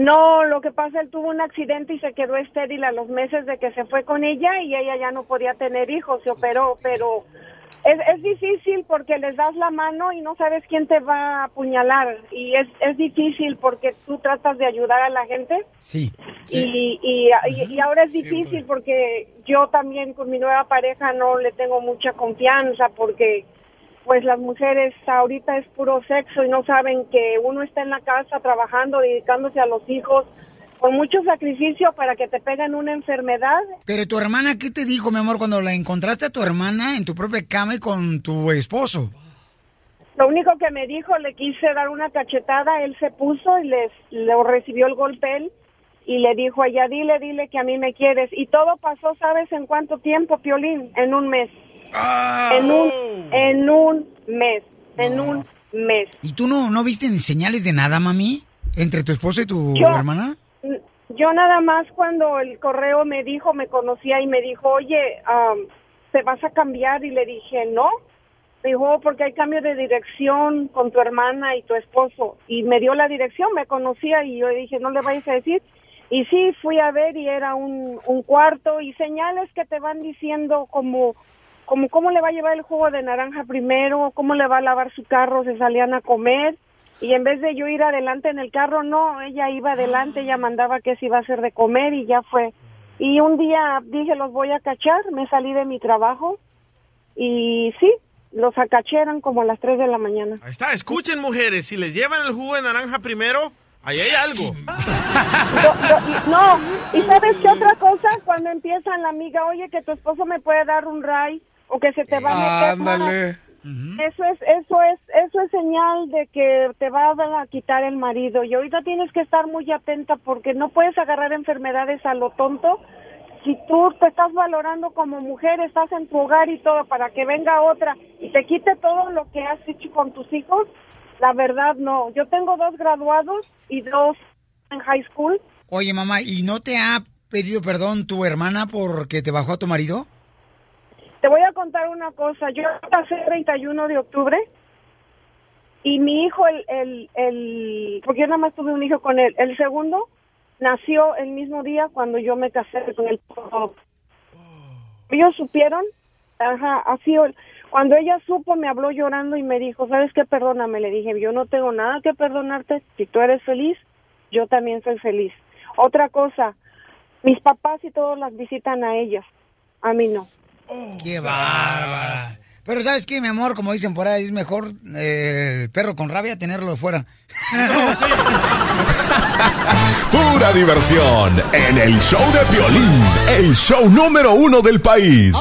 No, lo que pasa, él tuvo un accidente y se quedó estéril a los meses de que se fue con ella y ella ya no podía tener hijos, se operó, pero es, es difícil porque les das la mano y no sabes quién te va a apuñalar. Y es, es difícil porque tú tratas de ayudar a la gente. Sí. y, y, y- y ahora es difícil porque yo también con mi nueva pareja no le tengo mucha confianza porque pues las mujeres ahorita es puro sexo y no saben que uno está en la casa trabajando, dedicándose a los hijos con mucho sacrificio para que te peguen una enfermedad. Pero tu hermana, ¿qué te dijo, mi amor, cuando la encontraste a tu hermana en tu propia cama y con tu esposo? Lo único que me dijo, le quise dar una cachetada, él se puso y les le recibió el golpe él y le dijo a ella, dile, dile que a mí me quieres. Y todo pasó, ¿sabes en cuánto tiempo, Piolín? En un mes. En un, en un mes. En un mes. ¿Y tú no, no viste ni señales de nada, mami? ¿Entre tu esposo y tu Yo- hermana? Yo nada más cuando el correo me dijo, me conocía y me dijo, oye, am, ¿te vas a cambiar? Y le dije, no. Me dijo, "Oh, porque hay cambio de dirección con tu hermana y tu esposo. Y me dio la dirección, me conocía y yo dije, no le vayas a decir. Y sí, fui a ver y era un, un cuarto y señales que te van diciendo como, como cómo le va a llevar el jugo de naranja primero, cómo le va a lavar su carro, se salían a comer. Y en vez de yo ir adelante en el carro, no, ella iba adelante, ella mandaba que se iba a hacer de comer y ya fue. Y un día dije, los voy a cachar, me salí de mi trabajo y sí, los acaché, eran como a las 3 de la mañana. Ahí está, escuchen mujeres, si les llevan el jugo de naranja primero, ahí hay algo. Y- no, y sabes qué otra cosa, cuando empiezan la amiga, oye, que tu esposo me puede dar un ray o que se te va a meter. Ándale. Eso es, eso es, eso es señal de que te va a quitar el marido. Y ahorita tienes que estar muy atenta porque no puedes agarrar enfermedades a lo tonto. Si tú te estás valorando como mujer, estás en tu hogar y todo, para que venga otra y te quite todo lo que has hecho con tus hijos, la verdad no. Yo tengo dos graduados y dos en high school. Oye, mamá, ¿y no te ha pedido perdón tu hermana porque te bajó a tu marido? Te voy a contar una cosa. Yo pasé el 31 de octubre y mi hijo, el, el, el, porque yo nada más tuve un hijo con él, el segundo nació el mismo día cuando yo me casé con él. Ellos supieron, ajá, así, cuando ella supo me habló llorando y me dijo, ¿sabes qué? Perdóname. Le dije, yo no tengo nada que perdonarte. Si tú eres feliz, yo también soy feliz. Otra cosa, mis papás y todos las visitan a ellas, a mí no. ¡Qué bárbara! Pero ¿sabes qué, mi amor? Como dicen por ahí, es mejor eh, el perro con rabia tenerlo de fuera. Pura diversión en el show de Piolín, el show número uno del país.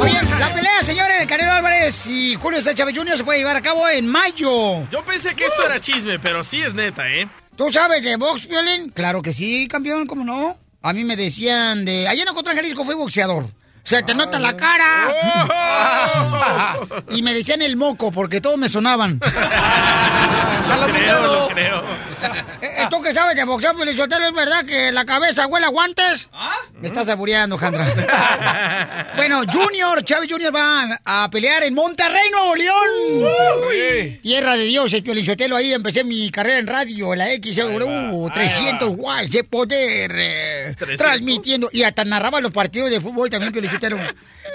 Oye, la pelea, señores, de Canelo Álvarez y Julio César Chávez Jr. se puede llevar a cabo en mayo. Yo pensé que esto era chisme, pero sí es neta, ¿eh? ¿Tú sabes de box, Violín? Claro que sí, campeón, ¿cómo no? A mí me decían de... Allá en Ocotlán, Jalisco fui boxeador. Se te nota la cara. y me decían el moco porque todos me sonaban. Lo creo, lo creo. Eh, ¿Tú que sabes de boxeo, Felizotelo, es verdad que la cabeza huele a guantes? Me estás aburriendo, Jandra. bueno, Junior, Chávez Junior va a pelear en Monterrey, Nuevo León. Tierra de Dios, es Piolichotelo. Ahí empecé mi carrera en radio, en la XW, 300 watts de poder. eh, 300. transmitiendo. Y hasta narraba los partidos de fútbol también, Piolichotelo,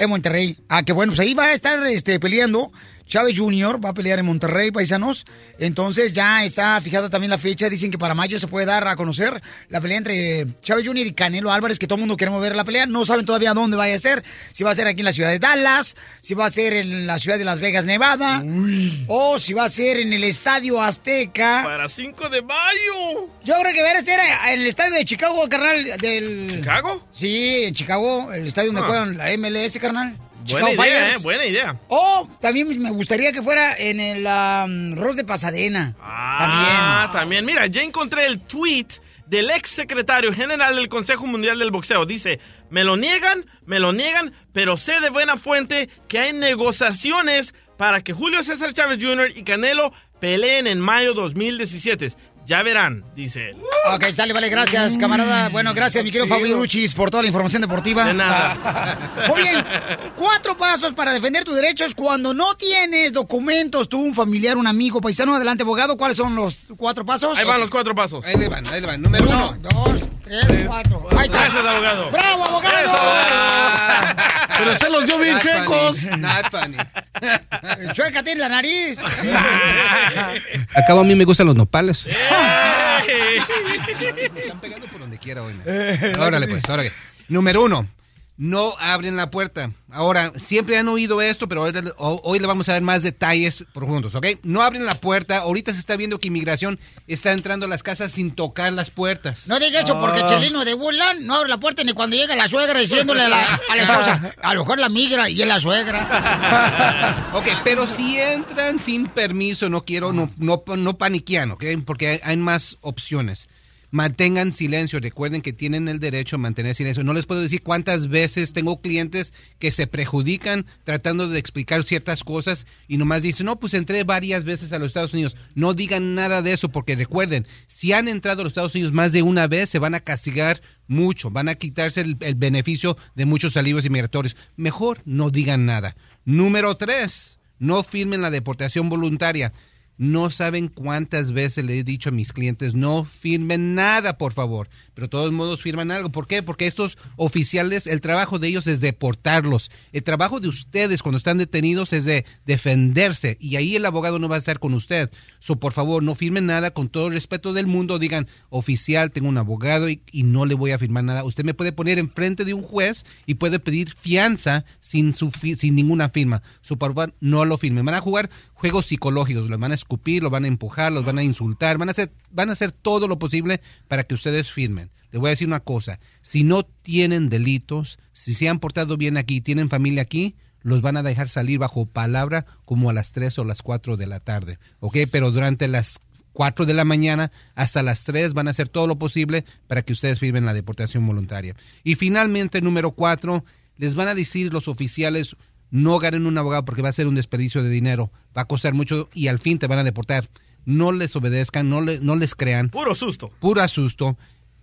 en Monterrey. Ah, que bueno, pues ahí va a estar este, peleando. Chávez Jr. va a pelear en Monterrey, paisanos. Entonces ya está fijada también la fecha. Dicen que para mayo se puede dar a conocer la pelea entre Chávez Jr. y Canelo Álvarez, que todo el mundo queremos ver la pelea. No saben todavía dónde vaya a ser. Si va a ser aquí en la ciudad de Dallas, si va a ser en la ciudad de Las Vegas, Nevada, o si va a ser en el Estadio Azteca. Para 5 de mayo. Yo creo que va a ser en el estadio de Chicago, carnal, del... ¿Chicago? Sí, en Chicago, el estadio donde Ah. juegan la MLS, carnal. Buena Chicago idea, Fires. ¿eh? Buena idea. O también me gustaría que fuera en el um, Ross de Pasadena. Ah, también. Mira, ya encontré el tweet del ex secretario general del Consejo Mundial del Boxeo. Dice, me lo niegan, me lo niegan, pero sé de buena fuente que hay negociaciones para que Julio César Chávez Jr. y Canelo peleen en mayo 2017. Ya verán, dice él. Ok, sale, vale, gracias, camarada. Bueno, gracias, mi querido Sí. Fabi Ruchis, por toda la información deportiva. De nada. Muy bien, cuatro pasos para defender tus derechos cuando no tienes documentos, tú, un familiar, un amigo, paisano. Adelante, abogado, ¿cuáles son los cuatro pasos? Ahí van los cuatro pasos. Ahí le van, ahí le van. Número uno. Dos, tres, cuatro. Ahí está. Gracias, abogado. ¡Bravo, abogado! Pero usted los dio bien funny, Not funny. Chueca tiene la nariz. Acabo a mí me gustan los nopales. Están pegando por donde quiera hoy. Órale, pues, órale. Número uno. No abren la puerta. Ahora, siempre han oído esto, pero hoy, ho- hoy le vamos a dar más detalles profundos, ¿ok? No abren la puerta. Ahorita se está viendo que inmigración está entrando a las casas sin tocar las puertas. No diga eso porque Ah. Chelino de Burlan no abre la puerta ni cuando llega la suegra diciéndole a la, a la esposa. A lo mejor la migra y es la suegra. Ok, pero si entran sin permiso, no quiero, no, no, no paniquean, ¿ok? Porque hay, hay más opciones. Mantengan silencio, recuerden que tienen el derecho a mantener silencio. No les puedo decir cuántas veces tengo clientes que se perjudican tratando de explicar ciertas cosas y nomás dicen, no, pues entré varias veces a los Estados Unidos. No digan nada de eso porque recuerden, si han entrado a los Estados Unidos más de una vez, se van a castigar mucho, van a quitarse el, beneficio de muchos alivios inmigratorios. Mejor no digan nada. Número tres, no firmen la deportación voluntaria. No saben cuántas veces le he dicho a mis clientes, no firmen nada, por favor. Pero de todos modos firman algo. ¿Por qué? Porque estos oficiales, el trabajo de ellos es deportarlos. El trabajo de ustedes cuando están detenidos es de defenderse. Y ahí el abogado no va a estar con usted. So, por favor, no firmen nada. Con todo el respeto del mundo, digan, oficial, tengo un abogado y, no le voy a firmar nada. Usted me puede poner enfrente de un juez y puede pedir fianza sin, su sin ninguna firma. So, por favor, no lo firmen. Van a jugar juegos psicológicos, los van a escupir, los van a empujar, los van a insultar, van a hacer, van a hacer todo lo posible para que ustedes firmen. Les voy a decir una cosa, si no tienen delitos, si se han portado bien aquí, tienen familia aquí, los van a dejar salir bajo palabra como a las 3 o las 4 de la tarde, ¿ok? Pero durante las 4 de la mañana hasta las 3 van a hacer todo lo posible para que ustedes firmen la deportación voluntaria. Y finalmente, número 4, les van a decir los oficiales, no ganen un abogado porque va a ser un desperdicio de dinero, va a costar mucho y al fin te van a deportar. No les obedezcan, no, le- no les crean. Puro susto. Puro susto.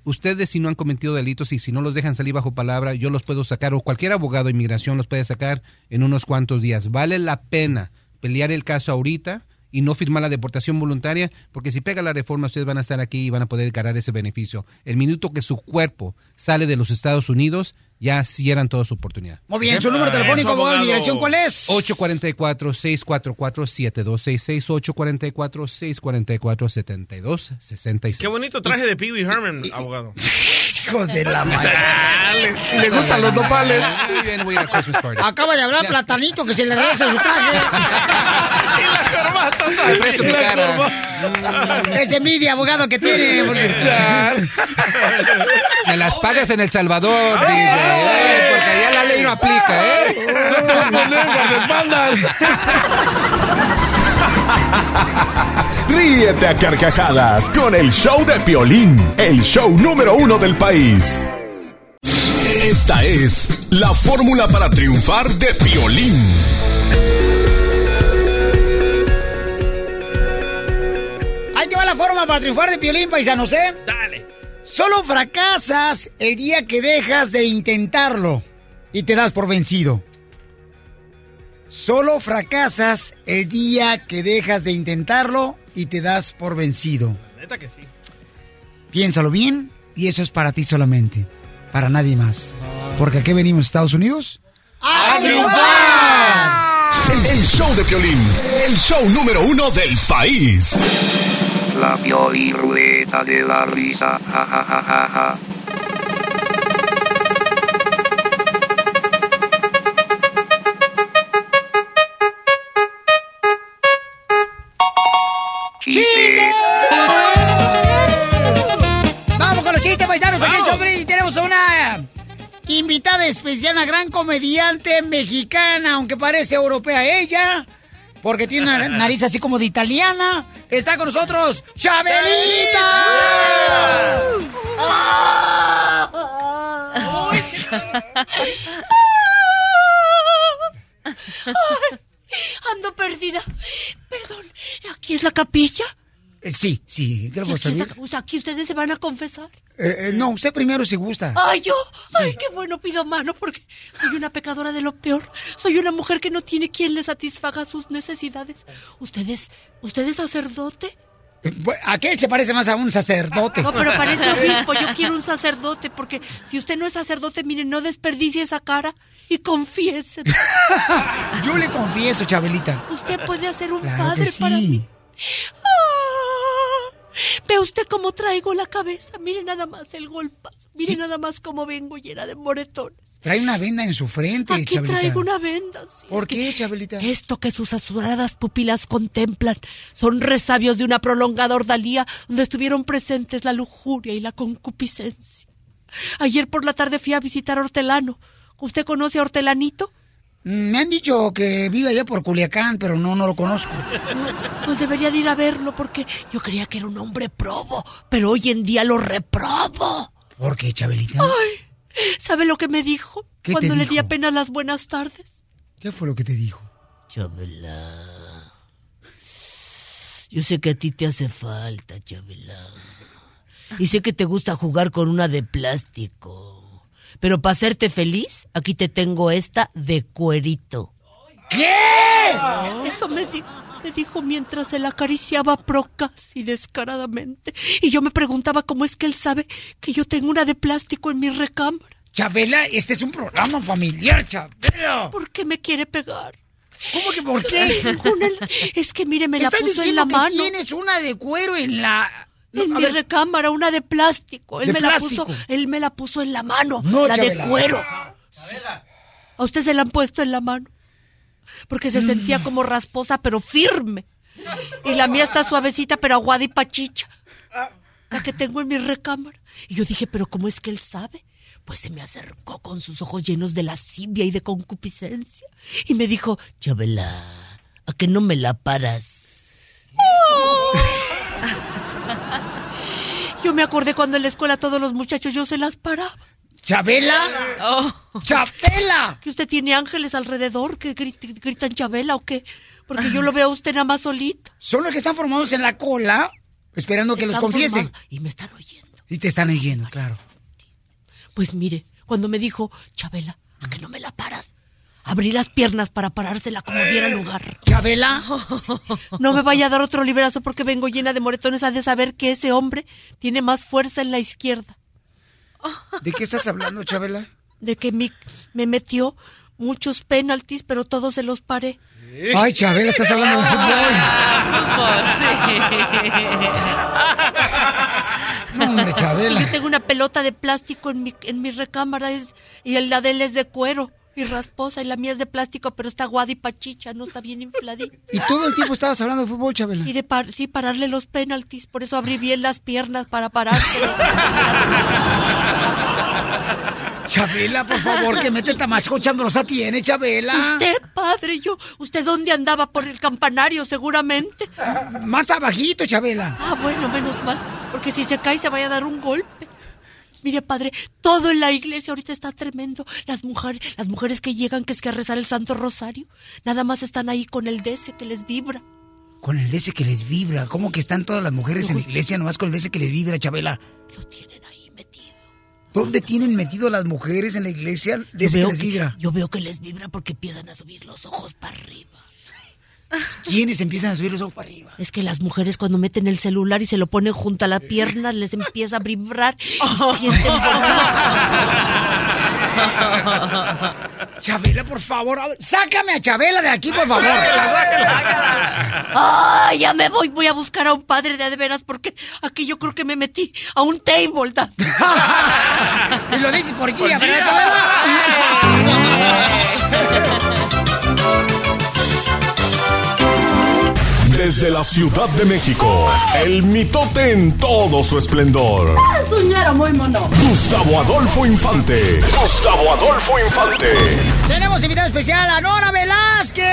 Ustedes si no han cometido delitos y si no los dejan salir bajo palabra, yo los puedo sacar o cualquier abogado de inmigración los puede sacar en unos cuantos días. Vale la pena pelear el caso ahorita y no firmar la deportación voluntaria, porque si pega la reforma ustedes van a estar aquí y van a poder ganar ese beneficio. El minuto que su cuerpo sale de los Estados Unidos, ya cierran toda su oportunidad. Muy bien, su número telefónico, abogado de inmigración, ¿cuál es? 844-644-7266, 844-644-7266. Qué bonito traje de Pee Wee Herman, abogado. Hijos de la madre. Y le gustan los nopales. Acaba de hablar Platanito que se le regresa su traje. Mi cara. Es envidia, abogado, que tiene. Me las pagas en El Salvador, dice, eh, porque allá la ley no aplica, ¿eh? Ríete a carcajadas con el show de Piolín, el show número uno del país. Esta es la fórmula para triunfar de Piolín. Ahí te va la forma para triunfar de Piolín, paisanos, ¿eh? Dale. Solo fracasas el día que dejas de intentarlo y te das por vencido. Solo fracasas el día que dejas de intentarlo y te das por vencido. Neta que sí. Piénsalo bien y eso es para ti solamente, para nadie más. Porque aquí venimos, Estados Unidos. ¡A triunfar! El, el show de Piolín, el show número uno del país. La Pioli Ruleta de la Risa. Ja, ja, ja, ja, ja. Chiste. Vamos con los chistes, paisanos. Aquí en Choplin tenemos a una invitada especial, una gran comediante mexicana, aunque parece europea ella, porque tiene una nariz así como de italiana. Está con nosotros, Chabelita. Ay, ando perdida. Perdón, ¿aquí es la capilla? Eh, Sí, sí, ¿qué le Sí, aquí, la- ustedes se van a confesar. Eh, eh, no, usted primero si gusta. Ay, yo. Ay, qué bueno, pido mano porque soy una pecadora de lo peor. Soy una mujer que no tiene quien le satisfaga sus necesidades. ¿Ustedes, usted es sacerdote? Eh, Aquel se parece más a un sacerdote. No, pero parece obispo. Yo quiero un sacerdote porque si usted no es sacerdote, mire, no desperdicie esa cara y confiese. Yo le confieso, Chabelita. Usted puede hacer un Claro padre sí. para mí. Ah, Ve usted cómo traigo la cabeza. Mire nada más el golpe. Mire nada más cómo vengo llena de moretones. Trae una venda en su frente, Aquí Chabelita. traigo una venda. sí, ¿Por qué, Chabelita? Esto que sus azuradas pupilas contemplan son resabios de una prolongada ordalía donde estuvieron presentes la lujuria y la concupiscencia. Ayer por la tarde fui a visitar a Hortelano. ¿Usted conoce a Hortelanito? Mm, Me han dicho que vive allá por Culiacán, pero no, no lo conozco. Pues debería de ir a verlo porque yo creía que era un hombre probo, pero hoy en día lo reprobo. ¿Por qué, Chabelita? Ay, ¿sabe lo que me dijo? ¿Qué te Cuando le di apenas las buenas tardes. ¿Qué fue lo que te dijo? Chabela. Yo sé que a ti te hace falta, Chabela. Y sé que te gusta jugar con una de plástico. Pero para hacerte feliz, aquí te tengo esta de cuerito. ¿Qué? Eso me dijo, me dijo mientras se la acariciaba procas y descaradamente. Y yo me preguntaba cómo es que él sabe que yo tengo una de plástico en mi recámara. Chabela, este es un programa familiar, Chabela. ¿Por qué me quiere pegar? ¿Cómo que por qué? Es que mire, me la puso en diciendo la que mano. tienes una de cuero en la... En mi ver. recámara, una de plástico. Él ¿De me plástico? la puso, él me la puso en la mano, No, la Chabela. de cuero. A usted se la han puesto en la mano. Porque se Mm. sentía como rasposa, pero firme. Y la mía está suavecita, pero aguada y pachicha. La que tengo en mi recámara. Y yo dije, pero ¿cómo es que él sabe? Pues se me acercó con sus ojos llenos de lascivia y de concupiscencia. Y me dijo, Chabela, ¿a que no me la paras? Yo me acordé cuando en la escuela todos los muchachos yo se las paraba. ¿Chabela? ¡Chabela! ¿Que usted tiene ángeles alrededor que grit- gritan Chabela o qué? Porque yo lo veo a usted nada más solito. Son los que están formados en la cola, esperando que los confiesen. formados Y me están oyendo. Y te están oyendo, claro. Pues mire, cuando me dijo, Chabela, ¿a que no me la paras? Abrí las piernas para parársela como diera lugar. ¿Chabela? No me vaya a dar otro librazo porque vengo llena de moretones. Ha de saber que ese hombre tiene más fuerza en la izquierda. ¿De qué estás hablando, Chabela? De que mi- me metió muchos penaltis, pero todos se los paré. Ay, Chabela, estás hablando de fútbol. No hombre, Chabela. Yo tengo una pelota de plástico en mi, en mi recámara es, y la de él es de cuero y rasposa y la mía es de plástico, pero está guada y pachicha, no está bien infladita. Y todo el tiempo estabas hablando de fútbol, Chabela. Y de par- sí, pararle los penaltis, por eso abrí bien las piernas para pararse. Chabela, por favor, que mete el tamasco chambrosa tiene, Chabela. Usted, padre, yo, ¿usted dónde andaba? Por el campanario, seguramente. Más abajito, Chabela. Ah, bueno, menos mal, porque si se cae se vaya a dar un golpe. Mire, padre, todo en la iglesia ahorita está tremendo. Las mujeres, las mujeres que llegan, que es que a rezar el Santo Rosario, nada más están ahí con el dese que les vibra. Con el dese que les vibra. ¿Cómo que están todas las mujeres en la iglesia nomás con el dese que les vibra, Chabela? Lo tienen ahí metido. ¿Dónde tienen metido las mujeres en la iglesia dese que les que, vibra? yo veo que les vibra porque empiezan a subir los ojos para arriba. ¿Quiénes empiezan a subir los ojos para arriba? Es que las mujeres cuando meten el celular y se lo ponen junto a la pierna, les empieza a vibrar y sienten Chabela, por favor, a ver, sácame a Chabela de aquí, por favor. ¡Ay, ya me voy! Voy a buscar a un padre de veras porque aquí yo creo que me metí a un table. Y lo dices por Gia, ¿verdad, Gia. Desde la Ciudad de México, el mitote en todo su esplendor. Soñara muy mono. Gustavo Adolfo Infante. Gustavo Adolfo Infante. Tenemos invitado especial a Nora Velázquez.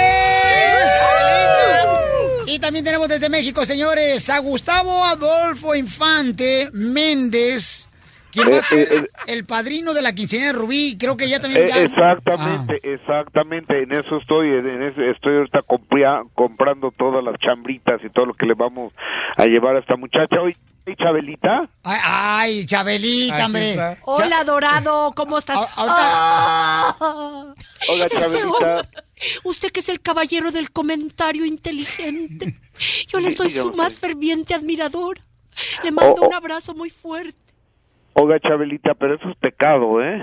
Y también tenemos desde México, señores, a Gustavo Adolfo Infante Méndez, quien va a Eh, ser eh, el padrino de la quinceañera de Rubí. Creo que ya también... Eh, ya- exactamente, exactamente, en eso estoy, en eso estoy ahorita compria- comprando todas las chambritas y todo lo que le vamos a llevar a esta muchacha. Oye, Chabelita, Ay, ay, Chabelita, hombre. está. Hola, Dorado, ¿cómo estás? Ah. Hola, Ese Chabelita. hombre. Usted que es el caballero del comentario inteligente. Yo le soy su más ferviente admirador. Le mando Oh, oh. un abrazo muy fuerte. Oiga Chabelita, pero eso es pecado, ¿eh?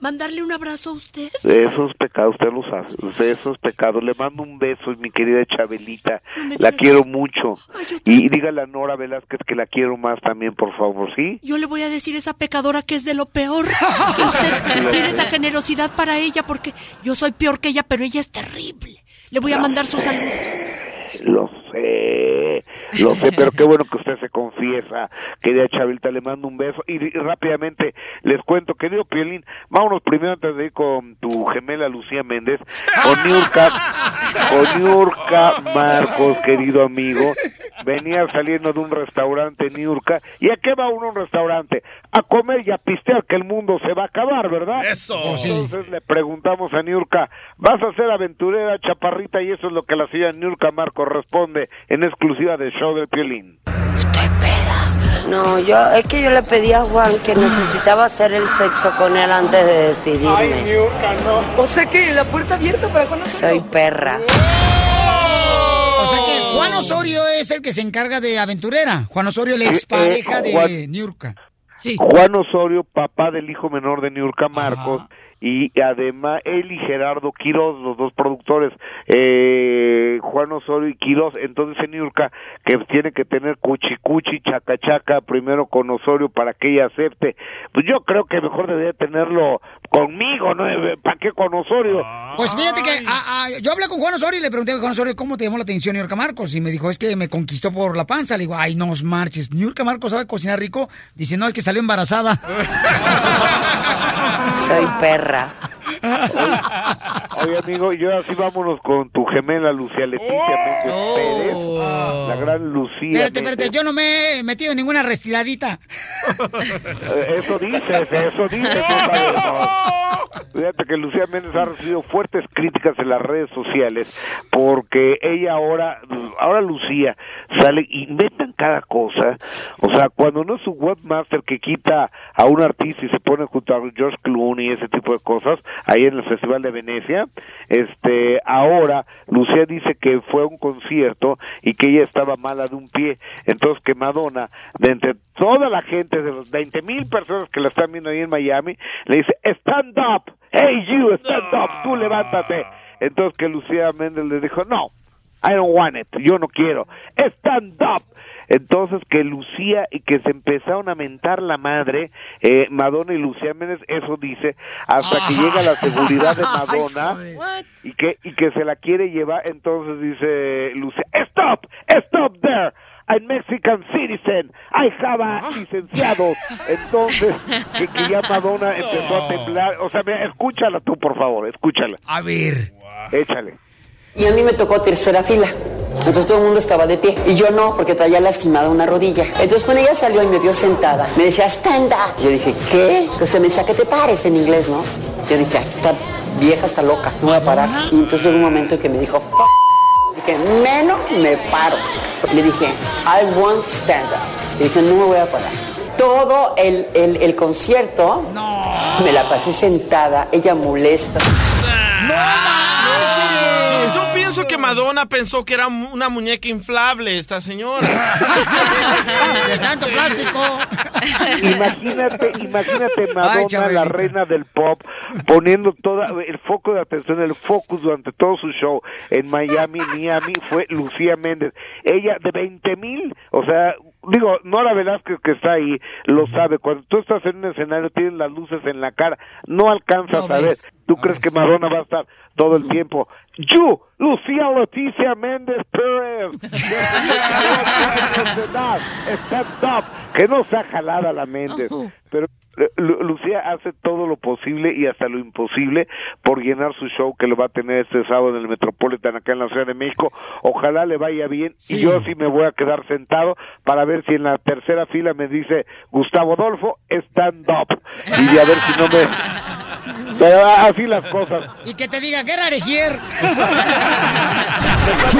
¿Mandarle un abrazo a usted? Eso es pecado, usted lo sabe, usted- eso es pecado. Le mando un beso, mi querida Chabelita, No la quiero mucho. Y dígale a Nora Velázquez que la quiero más también, por favor, ¿sí? Yo le voy a decir a esa pecadora que es de lo peor. Que usted tiene esa generosidad para ella porque yo soy peor que ella, pero ella es terrible. Le voy a mandar sus saludos. Lo sé, lo sé, pero qué bueno que usted se confiesa. Querida Chabelita, le mando un beso. Y, y rápidamente les cuento, querido Piolín, vámonos primero antes de ir con tu gemela Lucía Méndez, con Niurka, con Niurka Marcos, querido amigo. Venía saliendo de un restaurante, Niurka. ¿Y a qué va uno a un restaurante? A comer y a pistear, que el mundo se va a acabar, ¿verdad? Eso. Entonces le preguntamos a Niurka, ¿vas a ser aventurera, chaparrita? Y eso es lo que la señora Niurka Marcos responde en exclusiva del show del Piolín. No, yo es que yo le pedí a Juan que necesitaba hacer el sexo con él antes de decidirme. O sea que la puerta abierta para conocerlo. Soy perra. O sea que Juan Osorio es el que se encarga de aventurera. Juan Osorio, la expareja Eh, Juan- de Niurka. Juan Osorio, papá del hijo menor de Niurka Marcos, y además él y Gerardo Quiroz, los dos productores, eh, Juan Osorio y Quiroz, entonces en Niurka, que tiene que tener cuchi cuchi, chaca chaca, primero con Osorio para que ella acepte, pues yo creo que mejor debería tenerlo conmigo, ¿no? ¿Para qué con Osorio? Pues fíjate que a- a- yo hablé con Juan Osorio y le pregunté a Juan Osorio cómo te llamó la atención Niurka Marcos. Y me dijo, es que me conquistó por la panza. Le digo, ay, no os marches. Niurka Marcos sabe cocinar rico. Dice, no, es que salió embarazada. Soy perra guitarra. Oye, amigo, y ahora sí vámonos con tu gemela Lucía Leticia Méndez Pérez, la gran Lucía. Espérate, espérate, yo no me he metido en ninguna restiradita. Eh, Eso dices, eso dices. Fíjate que Lucía Méndez ha recibido fuertes críticas en las redes sociales porque ella ahora, ahora Lucía sale, inventan cada cosa. O sea, cuando no es un webmaster que quita a un artista y se pone junto a George Clooney y ese tipo de cosas, ahí en el Festival de Venecia, este, ahora Lucía dice que fue a un concierto y que ella estaba mala de un pie. Entonces que Madonna, de entre toda la gente, de los 20 mil personas que la están viendo ahí en Miami, le dice, stand up, hey you, stand up, tú levántate. Entonces que Lucía Méndez le dijo, no, I don't want it, yo no quiero, stand up. Entonces que Lucía y que se empezaron a mentar la madre, eh, Madonna y Lucía Méndez, eso dice, hasta que llega la seguridad de Madonna y que y que se la quiere llevar, entonces dice Lucía, stop, stop there. I'm Mexican citizen. I have a licenciado. Entonces, que, que ya Madonna empezó a temblar. O sea, mira, escúchala tú, por favor, escúchala. A ver. Échale. Y a mí me tocó tercera fila. Entonces todo el mundo estaba de pie. Y yo no, porque traía lastimada una rodilla. Entonces cuando ella salió y me vio sentada, me decía, stand up. Yo dije, ¿qué? Entonces me decía, ¿qué te pares en inglés, no? Yo dije, "Ah, esta vieja está loca, no voy a parar. Y entonces hubo un momento en que me dijo, F Dije, menos me paro. Le dije, I won't stand up. Le dije, no me voy a parar. Todo el, el, el concierto me la pasé sentada, ella molesta. Yo, yo pienso que Madonna pensó que era una muñeca inflable esta señora. De tanto plástico. Imagínate, imagínate Madonna, la reina del pop, poniendo toda el foco de atención, el focus durante todo su show en Miami, Miami, fue Lucía Méndez. Ella de 20 mil, o sea, digo, Nora Velázquez que está ahí, lo sabe, cuando tú estás en un escenario tienes las luces en la cara, no alcanzas No a ver. ¿Tú crees que Madonna va a estar todo el tiempo? You, Lucía Leticia Méndez Pérez. Stand up. Que no sea jalada la Méndez. Pero Lucía hace todo lo posible y hasta lo imposible por llenar su show que lo va a tener este sábado en el Metropolitan acá en la Ciudad de México. Ojalá le vaya bien y yo sí me voy a quedar sentado para ver si en la tercera fila me dice Gustavo Adolfo, stand up. Y a ver si no me... Pero así las cosas. Y que te diga, ¿qué Regier?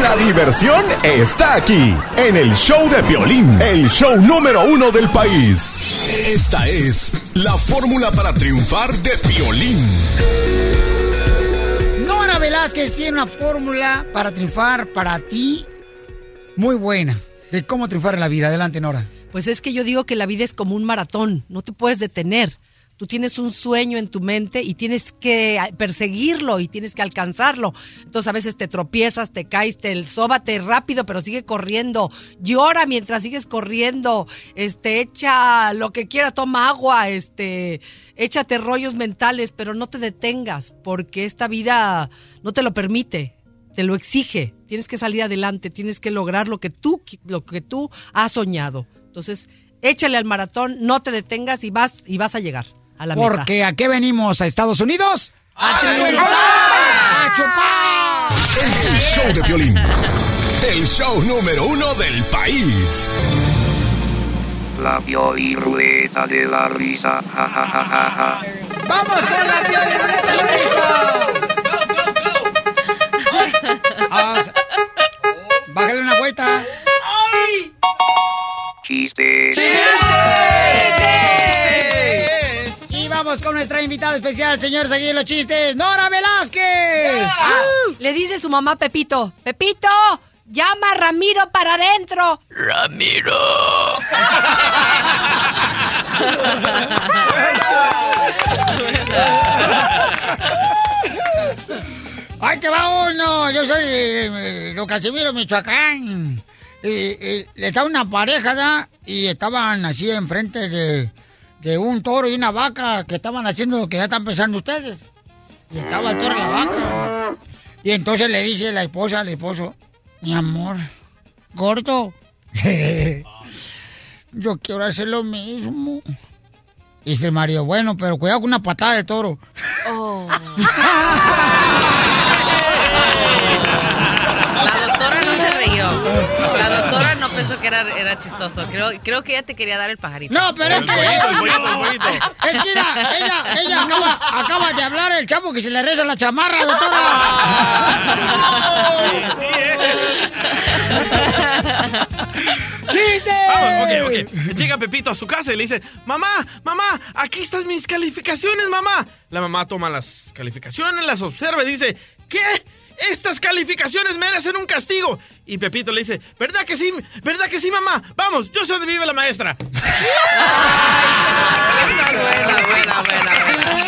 La diversión está aquí, en el show de violín, el show número uno del país. Esta es la fórmula para triunfar de violín. Nora Velázquez tiene una fórmula para triunfar para ti muy buena. De cómo triunfar en la vida. Adelante, Nora. Pues es que yo digo que la vida es como un maratón, no te puedes detener. Tú tienes un sueño en tu mente y tienes que perseguirlo y tienes que alcanzarlo. Entonces a veces te tropiezas, te caes, te sóbate rápido, pero sigue corriendo. Llora mientras sigues corriendo. Este, echa lo que quiera, toma agua, este, échate rollos mentales, pero no te detengas porque esta vida no te lo permite te lo exige. Tienes que salir adelante, tienes que lograr lo que tú, lo que tú has soñado. Entonces, échale al maratón, no te detengas y vas, y vas a llegar a la meta. Porque ¿a qué venimos? ¿A Estados Unidos? ¡A triunfar! ¡A chupar! El show de violín, el show número uno del país. La rueda de la risa. Ja, ja, ja, ja, ja. ¡Vamos con la violeta de la risa! Vamos. Bájale una vuelta. Chistes. Y vamos con nuestra invitada especial, señores, aquí en los chistes, Nora Velázquez. Ah, le dice su mamá Pepito, Pepito, llama a Ramiro para adentro. Ramiro. ¡Ahí te va uno! Yo soy de Don Casimiro, Michoacán. Y, y estaba una pareja, ¿da? Y estaban así enfrente de, de un toro y una vaca que estaban haciendo lo que ya están pensando ustedes. Y estaba el toro y la vaca. Y entonces le dice la esposa al esposo, mi amor, gordo, yo quiero hacer lo mismo. Y dice el marido, bueno, pero cuidado con una patada de toro. La doctora no se rió. Pensó que era, era chistoso. Creo, creo que ella te quería dar el pajarito. No, pero es que... Es que ella, ella, ella acaba, acaba de hablar el chavo que se le reza la chamarra, doctora. ¡Chiste! Vamos, ok, ok. Llega Pepito a su casa y le dice, mamá, mamá, aquí están mis calificaciones, mamá. La mamá toma las calificaciones, las observa y dice, ¿qué? Estas calificaciones merecen un castigo. Y Pepito le dice, ¿verdad que sí? ¿Verdad que sí, mamá? Vamos, yo sé dónde vive la maestra. buena, buena, buena.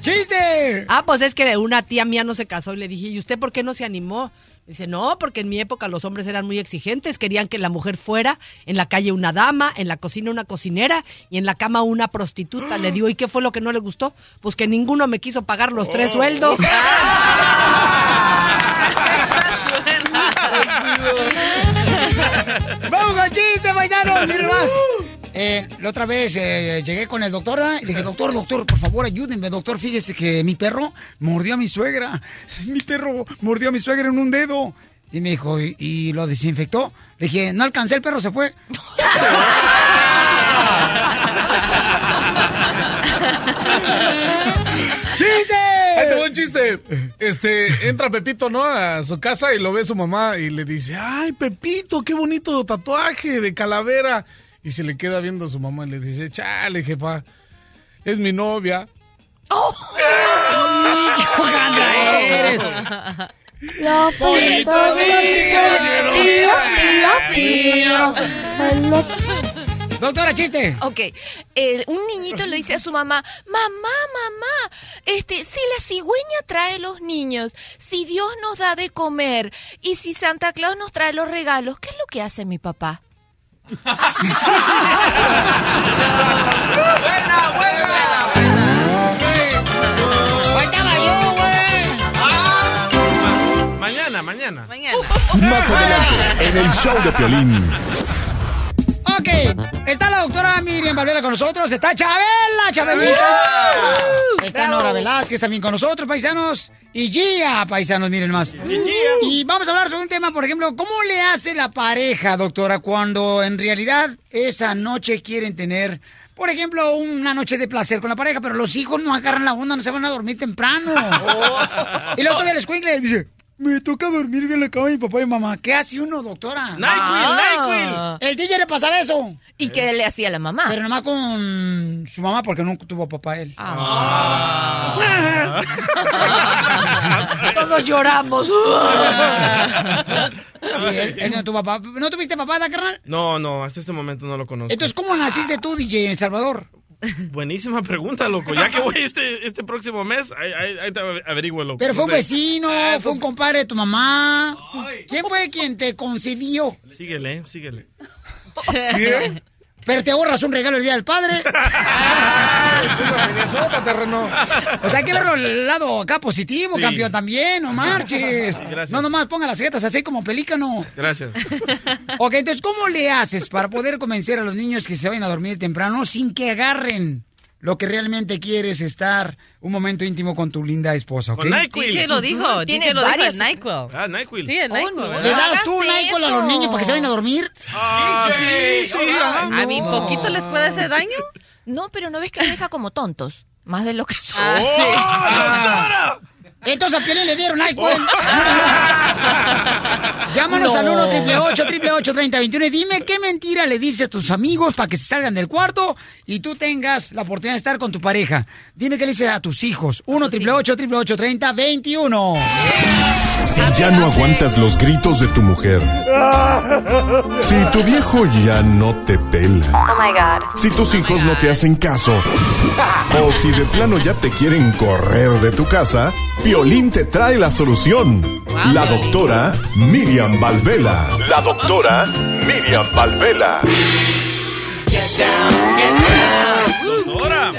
¡Chiste! Ah, pues es que una tía mía no se casó y le dije, ¿y usted por qué no se animó? Dice, no, porque en mi época los hombres eran muy exigentes, querían que la mujer fuera, en la calle una dama, en la cocina una cocinera y en la cama una prostituta. Le digo, ¿y qué fue lo que no le gustó? Pues que ninguno me quiso pagar los tres sueldos. paisanos! Miren más. Eh, la otra vez eh, llegué con el doctor y le dije, doctor, doctor, por favor, ayúdenme, doctor. Fíjese que mi perro mordió a mi suegra. Mi perro mordió a mi suegra en un dedo. Y me dijo, ¿y, y lo desinfectó? Le dije, no alcancé, el perro se fue. ¡Chiste! Ahí te va un chiste. Este, entra Pepito, ¿no? A su casa y lo ve su mamá y le dice, ay, Pepito, qué bonito tatuaje de calavera. Y se le queda viendo a su mamá y le dice, chale, jefa, es mi novia. eres! La Bonito Doctora, chiste. Ok, eh, un niñito le dice a su mamá, mamá, mamá, este, si la cigüeña trae los niños, si Dios nos da de comer y si Santa Claus nos trae los regalos, ¿qué es lo que hace mi papá? ¡Buena, buena! ¡Faltaba yo, güey! Mañana, mañana. Más adelante, en el show de Piolín. Ok, está la doctora Miriam Valvela con nosotros, está Chabela, Chabelita. Está Nora Velázquez también con nosotros, paisanos. Y Gia, paisanos, miren más. Y vamos a hablar sobre un tema, por ejemplo, ¿cómo le hace la pareja, doctora, cuando en realidad esa noche quieren tener, por ejemplo, una noche de placer con la pareja, pero los hijos no agarran la onda, no se van a dormir temprano. Y luego todavía el escuincle le dice, me toca dormir en la cama de mi papá y mamá. ¿Qué hace uno, doctora? NyQuil, NyQuil. El DJ le pasaba eso. ¿Y qué le hacía la mamá? Pero nomás con su mamá porque no tuvo papá él. Ah. Todos lloramos. Y él, él no tuvo papá. ¿No tuviste papá, da, carnal? No, no, hasta este momento no lo conozco. Entonces, ¿cómo naciste tú, DJ, en El Salvador? Buenísima pregunta, loco. Ya que voy este, este próximo mes, ahí, ahí- ahí te averiguo, loco. Pero fue un vecino, fue un compadre de tu mamá. ¿Quién fue quien te concibió? Síguele, síguele. Pero te ahorras un regalo el Día del Padre. O sea, hay que verlo el lado acá positivo, Sí. campeón, también, no marches. Gracias. No nomás ponga las jetas así como pelícano. Gracias. Ok, entonces, ¿cómo le haces para poder convencer a los niños que se vayan a dormir temprano sin que agarren lo que realmente quieres estar un momento íntimo con tu linda esposa, ¿ok? Con NyQuil. DJ lo dijo, Ujú, DJ tiene lo dijo, varias- el NyQuil. Ah, NyQuil. Sí, el NyQuil. ¿verdad? ¿Le das tú un NyQuil a los niños para que se vayan a dormir? Ah, sí, sí, ajá. A mí poquito les puede hacer daño. No, pero no ves que los deja como tontos. Más de lo que son. Ah, sí. Entonces a Piolín le dieron NyQuil. Llámanos No. al 1 888 3021 y dime qué mentira le dices a tus amigos para que se salgan del cuarto y tú tengas la oportunidad de estar con tu pareja. Dime qué le dices a tus hijos. 1 888 3021 Si ya no aguantas los gritos de tu mujer. Si tu viejo ya no te pela. Oh my God. Si tus hijos no te hacen caso. O si de plano ya te quieren correr de tu casa, Piolín te trae la solución. La doctora Miriam Valvela. La doctora Miriam Valvela. Doctora.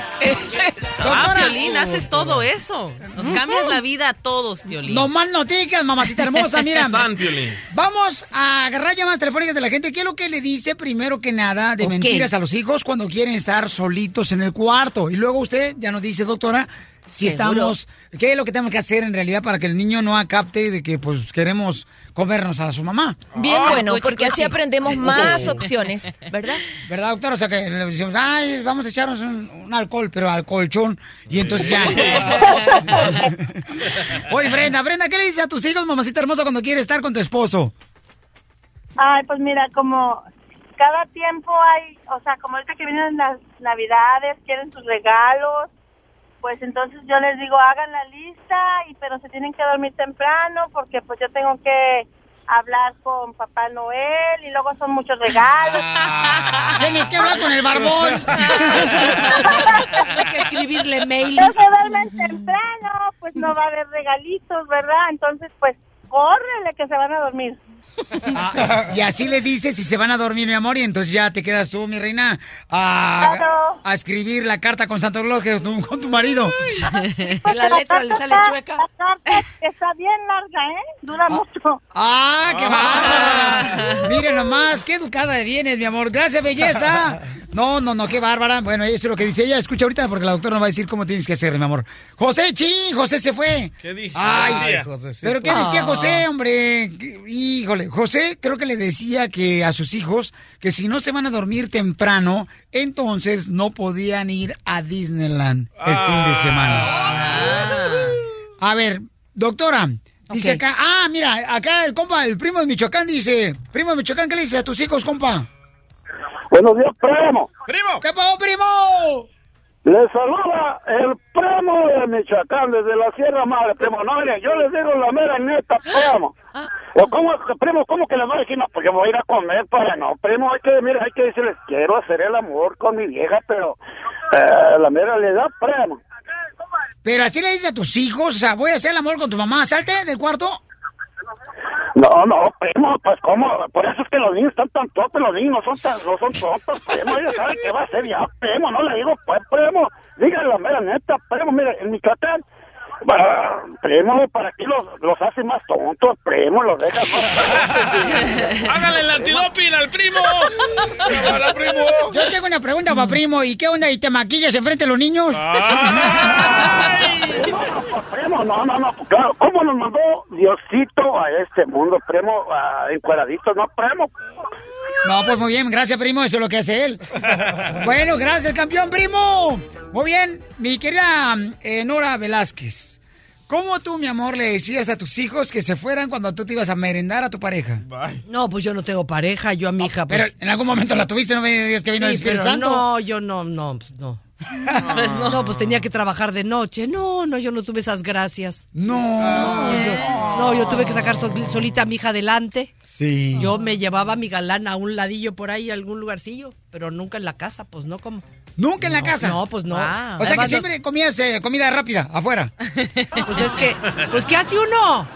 Ah, Piolín, haces todo eso. Nos cambias la vida a todos, Piolín. No más noticias, mamacita hermosa, mira. Vamos a agarrar llamadas telefónicas de la gente. ¿Qué es lo que le dice primero que nada de Ok. mentiras a los hijos cuando quieren estar solitos en el cuarto? Y luego usted ya nos dice, doctora, si Seguro. estamos... ¿Qué es lo que tenemos que hacer en realidad para que el niño no capte de que pues queremos comernos a su mamá? Bien Ah, bueno, porque así aprendemos más opciones, ¿verdad? ¿Verdad, doctora? O sea, que le decimos, ay, vamos a echarnos un, un alcohol, pero al colchón. Y entonces ya... Oye, Brenda, Brenda, ¿qué le dices a tus hijos, mamacita hermosa, cuando quieres estar con tu esposo? Ay, pues mira, como cada tiempo hay, o sea, como ahorita que vienen las navidades, quieren sus regalos, pues entonces yo les digo, hagan la lista, y pero se tienen que dormir temprano porque pues yo tengo que hablar con Papá Noel y luego son muchos regalos. Tienes que hablar con el barbón. Hay que escribirle mail. No se duermen temprano, pues no va a haber regalitos, ¿verdad? Entonces, pues, córrele que se van a dormir. Ah, y así le dices si se van a dormir, mi amor, y entonces ya te quedas tú, mi reina, a, Claro. a escribir la carta con Santo Claus que con tu marido. La letra le sale chueca. La carta está bien larga, ¿eh? Dura mucho. ¡Ah, qué bárbara! Miren nomás, qué educada vienes, mi amor. Gracias, belleza. No, no, no, qué bárbara. Bueno, eso es lo que dice ella. Escucha ahorita porque la doctora nos va a decir cómo tienes que hacer, mi amor. José, chin, José se fue. ¿Qué dije? Ay, ¿Qué decía? José, sí. ¿Pero qué decía Ah. José, hombre? ¿Qué- Híjole, José creo que le decía que a sus hijos que si no se van a dormir temprano, entonces no podían ir a Disneyland el fin de semana. A ver, doctora, dice acá, ah, mira, acá el compa, el primo de Michoacán dice, primo de Michoacán, ¿qué le dice a tus hijos, compa? Buenos días, primo. ¡Primo! ¿Qué pasó, primo? Les saluda el primo de Michoacán desde la Sierra Madre, primo. No, mire, yo les digo la mera neta, primo. O cómo, primo, ¿cómo que les va a decir? No, porque voy a ir a comer para no, primo. Hay que, mira, hay que decirles, quiero hacer el amor con mi vieja, pero eh, la mera realidad, primo. Pero así le dice a tus hijos, o sea, voy a hacer el amor con tu mamá, salte del cuarto. No, no, primo, pues cómo, por eso es que los niños están tan tontos, los niños no son tan, no son tontos, primo, ellos saben qué va a hacer ya, primo, no le digo, pues, primo, díganle la mera neta, primo, mire, en Michoacán, primo, para qué los, los hace más tontos, primo, los deja más ¡Hágale el antidoping al primo! ¡Ahora, primo! Yo tengo una pregunta para primo, ¿y qué onda? ¿Y te maquillas enfrente de los niños? Primo, no, no, no, claro, ¿cómo nos mandó Diosito a este mundo, primo, encuadraditos, no, primo? No, pues muy bien, gracias, primo, eso es lo que hace él. Bueno, gracias, campeón, primo. Muy bien, mi querida eh, Nora Velázquez. ¿Cómo tú, mi amor, le decías a tus hijos que se fueran cuando tú te ibas a merendar a tu pareja? No, pues yo no tengo pareja, yo a mi hija. Pero pues- en algún momento la tuviste, no me digas que vino el Sí, Espíritu pero Santo. No, yo no, no, pues no. No. pues tenía que trabajar de noche. No, no, yo no tuve esas gracias. No. No, yo, no, yo tuve que sacar sol- solita a mi hija adelante. Sí. Yo me llevaba a mi galán a un ladillo por ahí, a algún lugarcillo, pero nunca en la casa, pues no como. ¿Nunca en la No, casa? No, pues no. O sea que siempre comías eh, comida rápida, afuera. Pues es que, pues ¿qué hace uno?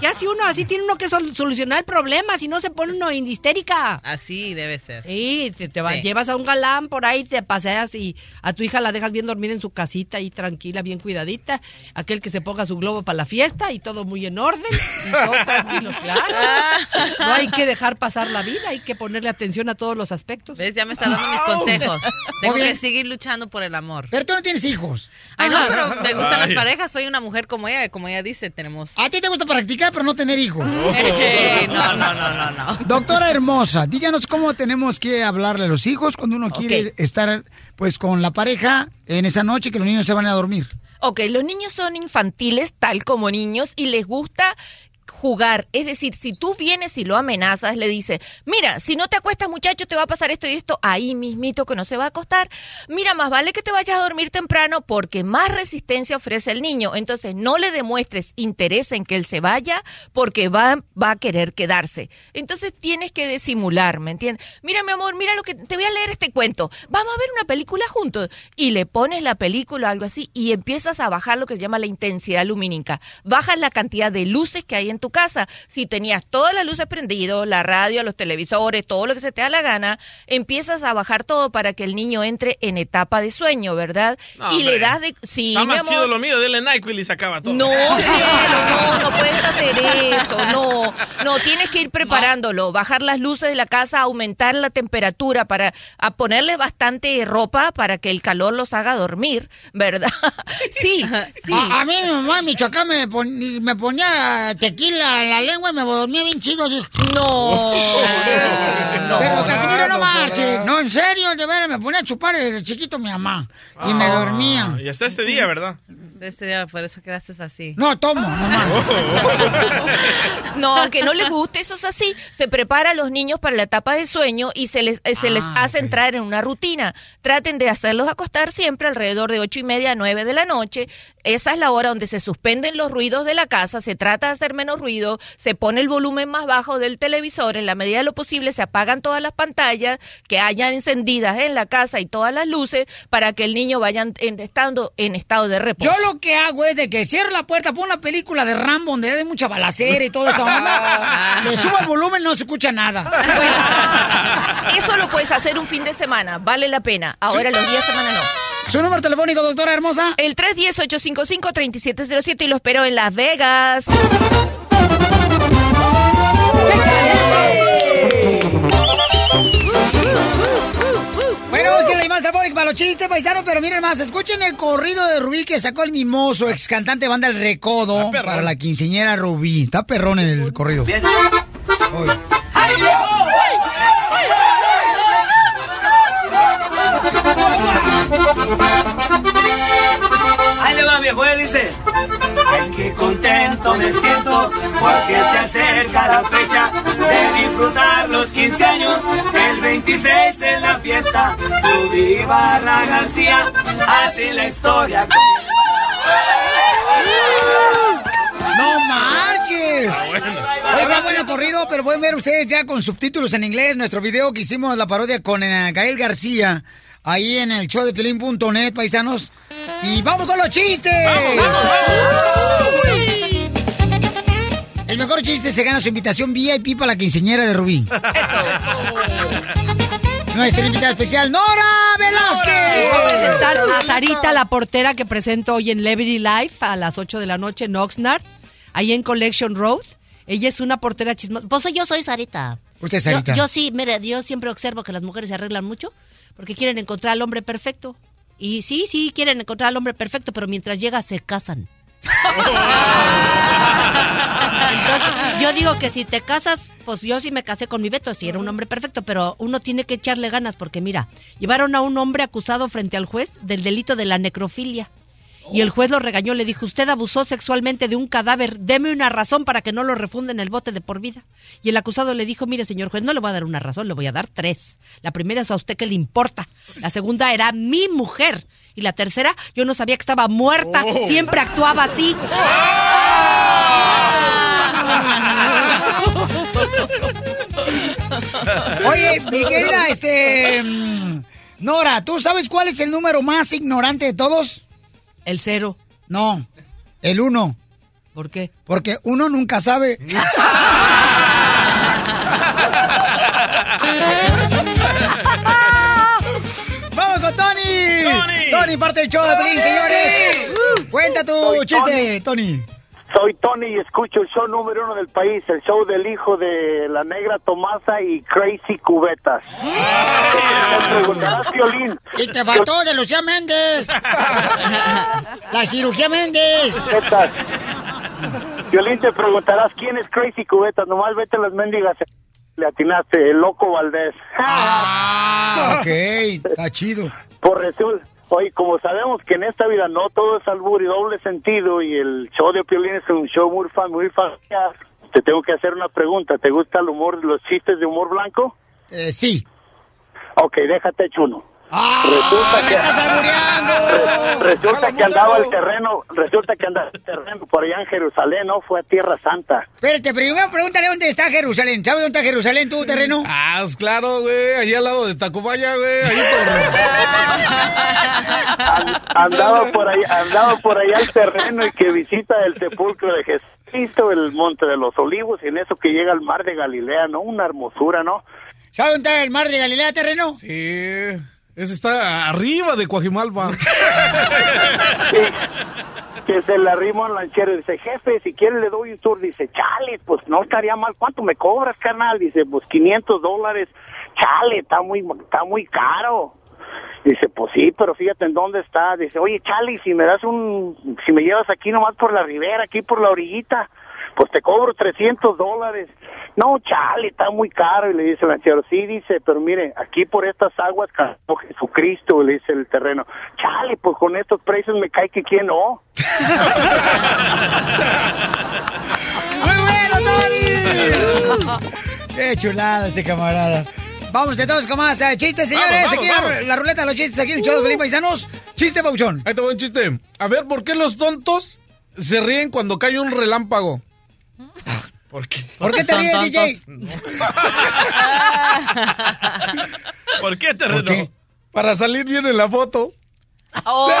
¿Qué hace uno? Así tiene uno que sol- solucionar el problema, si no se pone uno en histérica. Así debe ser. Sí, te, te va- Sí. llevas a un galán por ahí, te paseas y a tu hija la dejas bien dormida en su casita ahí tranquila, bien cuidadita. Aquel que se ponga su globo para la fiesta y todo muy en orden y todos tranquilos, claro. No hay que dejar pasar la vida, hay que ponerle atención a todos los aspectos. ¿Ves? Ya me está dando mis consejos. Tengo que seguir luchando por el amor. Pero tú no tienes hijos. Ay, no, pero me gustan las parejas. Soy una mujer como ella, como ella dice, tenemos... A ti te gusta practicar, pero no tener hijos. No, no, no, no, no. Doctora hermosa, díganos cómo tenemos que hablarle a los hijos cuando uno quiere estar pues con la pareja en esa noche que los niños se van a dormir. Ok, los niños son infantiles, tal como niños, y les gusta jugar. Es decir, si tú vienes y lo amenazas, le dices, mira, si no te acuestas muchacho, te va a pasar esto y esto, ahí mismito que no se va a acostar. Mira, más vale que te vayas a dormir temprano porque más resistencia ofrece el niño. Entonces, no le demuestres interés en que él se vaya porque va, va a querer quedarse. Entonces, tienes que disimular, ¿me entiendes? Mira, mi amor, mira lo que te voy a leer este cuento. Vamos a ver una película juntos. Y le pones la película o algo así y empiezas a bajar lo que se llama la intensidad lumínica. Bajas la cantidad de luces que hay en tu casa. Si tenías todas las luces prendidas, la radio, los televisores, todo lo que se te da la gana, empiezas a bajar todo para que el niño entre en etapa de sueño, ¿verdad? No, y hombre. le das de... Sí, Está mi más amor. chido lo mío, dele NyQuil y se acaba todo. No, cielo, no, no puedes hacer eso, no, no, tienes que ir preparándolo, bajar las luces de la casa, aumentar la temperatura para a ponerle bastante ropa para que el calor los haga dormir, ¿verdad? Sí, sí. A, a mí mi mamá en Michoacán me, pon- me ponía tequila la lengua y me dormía bien chido. así. No. Pero Casimiro no marche. No, en serio, de veras, me ponía a chupar desde chiquito mi mamá. Y me dormía. Y hasta este día, ¿verdad? Este día, por eso quedaste así. No, tomo, mamá. No, aunque no les guste, eso es así. Se prepara a los niños para la etapa de sueño y se les, eh, se les Ah, hace entrar en una rutina. Traten de hacerlos acostar siempre alrededor de ocho y media a nueve de la noche. Esa es la hora donde se suspenden los ruidos de la casa. Se trata de hacer menos menos ruido, se pone el volumen más bajo del televisor, en la medida de lo posible se apagan todas las pantallas que hayan encendidas en la casa y todas las luces para que el niño vaya en- estando en estado de reposo. Yo lo que hago es de que cierro la puerta, pongo una película de Rambo donde hay mucha balacera y toda esa onda. Le subo el volumen, no se escucha nada. Eso lo puedes hacer un fin de semana, vale la pena. Ahora los días de semana no. ¿Su número telefónico, doctora hermosa? El 310-855-3707 y lo espero en Las Vegas. Bueno, vamos a la para los chistes, paisanos, pero miren más, escuchen el corrido de Rubí que sacó el mimoso, ex cantante de banda El Recodo, para la quinceñera Rubí. Está perrón el corrido. Ahí le va viejo, él dice. Ay, qué contento me siento porque se acerca la fecha de disfrutar los 15 años. El 26 es la fiesta. Rubí Barra García, así la historia. ¡No marches! Oye, está bueno el corrido, pero pueden ver ustedes ya con subtítulos en inglés nuestro video que hicimos la parodia con eh, Gael García, ahí en el show de Pelín.net, paisanos. Y vamos con los chistes. El mejor chiste se gana su invitación VIP para la quinceñera de Rubí. Nuestra invitada especial, Nora Velázquez. Voy a presentar a Sarita, la portera que presento hoy en Liberty Life a las 8 de la noche en Oxnard, ahí en Collection Road. Ella es una portera chismosa. Pues yo soy Sarita. Usted es Yo- Sarita. Yo, sí, mire, yo siempre observo que las mujeres se arreglan mucho porque quieren encontrar al hombre perfecto. Y sí, sí, quieren encontrar al hombre perfecto, pero mientras llega se casan. Entonces, yo digo que si te casas, pues yo sí me casé con mi Beto, si era un hombre perfecto, pero uno tiene que echarle ganas porque mira, llevaron a un hombre acusado frente al juez del delito de la necrofilia. Y el juez lo regañó, le dijo, usted abusó sexualmente de un cadáver, deme una razón para que no lo refunden el bote de por vida. Y el acusado le dijo, mire señor juez, no le voy a dar una razón, le voy a dar tres. La primera es a usted que le importa, la segunda era mi mujer. Y la tercera, yo no sabía que estaba muerta, Oh. siempre actuaba así. Oye, mi querida, este. mm, Nora, ¿tú sabes cuál es el número más ignorante de todos? El cero. No, el uno. ¿Por qué? Porque uno nunca sabe. ¡Vamos con Tony! Tony, parte del show de Pelín, señores. Cuenta tu Soy chiste, Tony. Soy Tony y escucho el show número uno del país, el show del hijo de la negra Tomasa y Crazy Cubetas. Te preguntarás, Violín. Y te faltó de Lucía Méndez. La cirugía Méndez. Cubetas. Violín, te preguntarás quién es Crazy Cubetas. Nomás vete a las mendigas. Le atinaste, el loco Valdés. Ah, ok, está chido. Por resulta, oye, como sabemos que en esta vida no todo es albur y doble sentido y el show de Piolín es un show muy, fa- muy familiar, te tengo que hacer una pregunta. ¿Te gusta el humor, los chistes de humor blanco? Eh, sí. Ok, déjate hecho uno. ¡Ah! resulta ¡Me que, estás albureando! re- resulta que andaba el terreno, resulta que andaba el terreno por allá en Jerusalén, ¿no? Fue a Tierra Santa. Espérate, primero pregúntale dónde está Jerusalén. ¿Sabes dónde está Jerusalén, tu terreno? Ah, es claro, güey. Allí al lado de Tacubaya, güey. Ahí Andaba por allá, andaba por allá el terreno y que visita el sepulcro de Jesucristo, el monte de los olivos, y en eso que llega al mar de Galilea, ¿no? Una hermosura, ¿no? ¿Sabes dónde está el mar de Galilea, terreno? Sí. Ese está arriba de Coajimalpa. Que se le arrima un lanchero y dice, jefe, si quiere le doy un tour. Dice, chale, pues no estaría mal. ¿Cuánto me cobras, carnal? Dice, pues 500 dólares. Chale, está muy, está muy caro. Dice, pues sí, pero fíjate en dónde está. Dice, oye, chale, si me das un, si me llevas aquí nomás por la ribera, aquí por la orillita, pues te cobro 300 dólares. No, chale, está muy caro. Y le dice el lanchero, sí, dice, pero mire, aquí por estas aguas, cantó Jesucristo, le dice el terreno. Chale, pues con estos precios me cae que quién no. ¡Muy bueno, Tony! ¡Qué chulada este camarada! Vamos de todos con más eh, chistes, señores. Vamos, aquí vamos, la- ruleta de los chistes, aquí en el show de Paisanos. Chiste, Pauchón. Ahí te voy un chiste. A ver, ¿por qué los tontos se ríen cuando cae un relámpago? ¿Por qué? ¿Por qué te ríes. DJ? ¿Por qué te ¿Por qué? Para salir bien en la foto. Oh.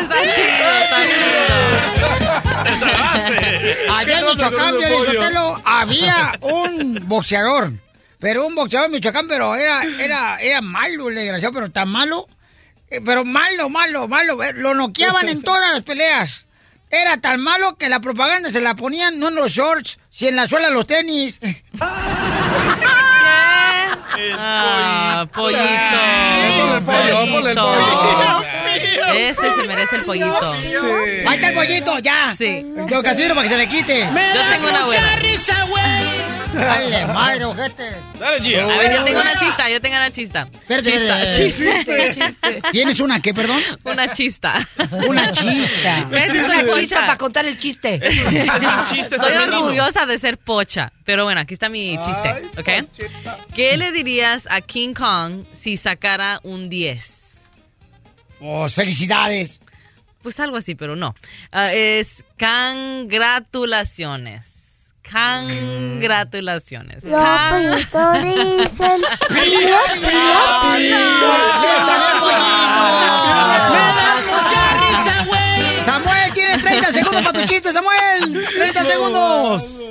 Está chido, está Allá en Michoacán, Sotelo, había un boxeador. Pero un boxeador en Michoacán, pero era, era, era malo, el desgraciado, pero tan malo. eh, Pero malo, malo, malo. Lo noqueaban en todas las peleas. Era tan malo que la propaganda se la ponían no en los shorts, sino en la suela de los tenis. Ah, pollito. Ponle el pollo, ponle el pollo. Ese se merece el pollito. Ahí está el pollito, ya. Sí. Yo Casimiro para que se le quite. Yo tengo una buena. risa, güey. Dale, madre, ojete. Dale, Gia. A ver, yo tengo una chista, yo tengo una chista. Espérate, Chista, espérate. chiste. ¿Tienes una qué, perdón? Una chista. Una chista. Es una chista para contar el chiste. Soy orgullosa de ser pocha. Pero bueno, aquí está mi chiste, ¿ok? ¿Qué le dirías a King Kong si sacara un 10? Pues felicidades. Pues algo así, pero no. Ah, es congratulaciones. Congratulaciones. Los pollitos dicen pío, pío, Samuel, tienes 30 segundos para tu chiste, Samuel. 30 segundos.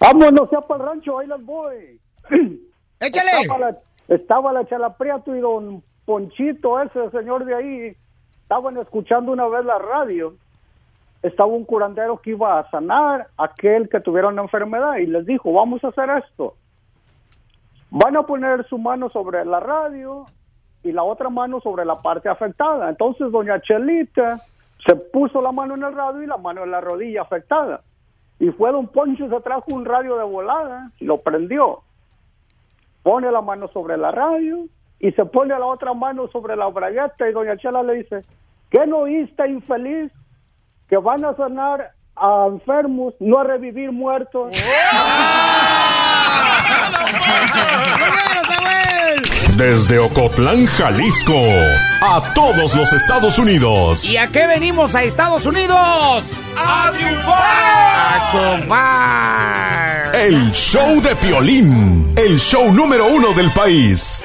Vámonos ya para el rancho, ahí las voy. Échale. Estaba la, estaba la Chalapriato y don Ponchito, ese señor de ahí, estaban escuchando una vez la radio. Estaba un curandero que iba a sanar a aquel que tuviera una enfermedad y les dijo, vamos a hacer esto. Van a poner su mano sobre la radio y la otra mano sobre la parte afectada. Entonces doña Chelita se puso la mano en el radio y la mano en la rodilla afectada. Y fue don Poncho, se trajo un radio de volada y lo prendió. Pone la mano sobre la radio y se pone la otra mano sobre la bragueta y doña Chela le dice, ¿qué no oíste, infeliz? Que van a sanar a enfermos, no a revivir muertos. Desde Ocotlán, Jalisco, a todos los Estados Unidos. ¿Y a qué venimos a Estados Unidos? ¡A triunfar! ¡A triunfar! El show de Piolín, el show número uno del país.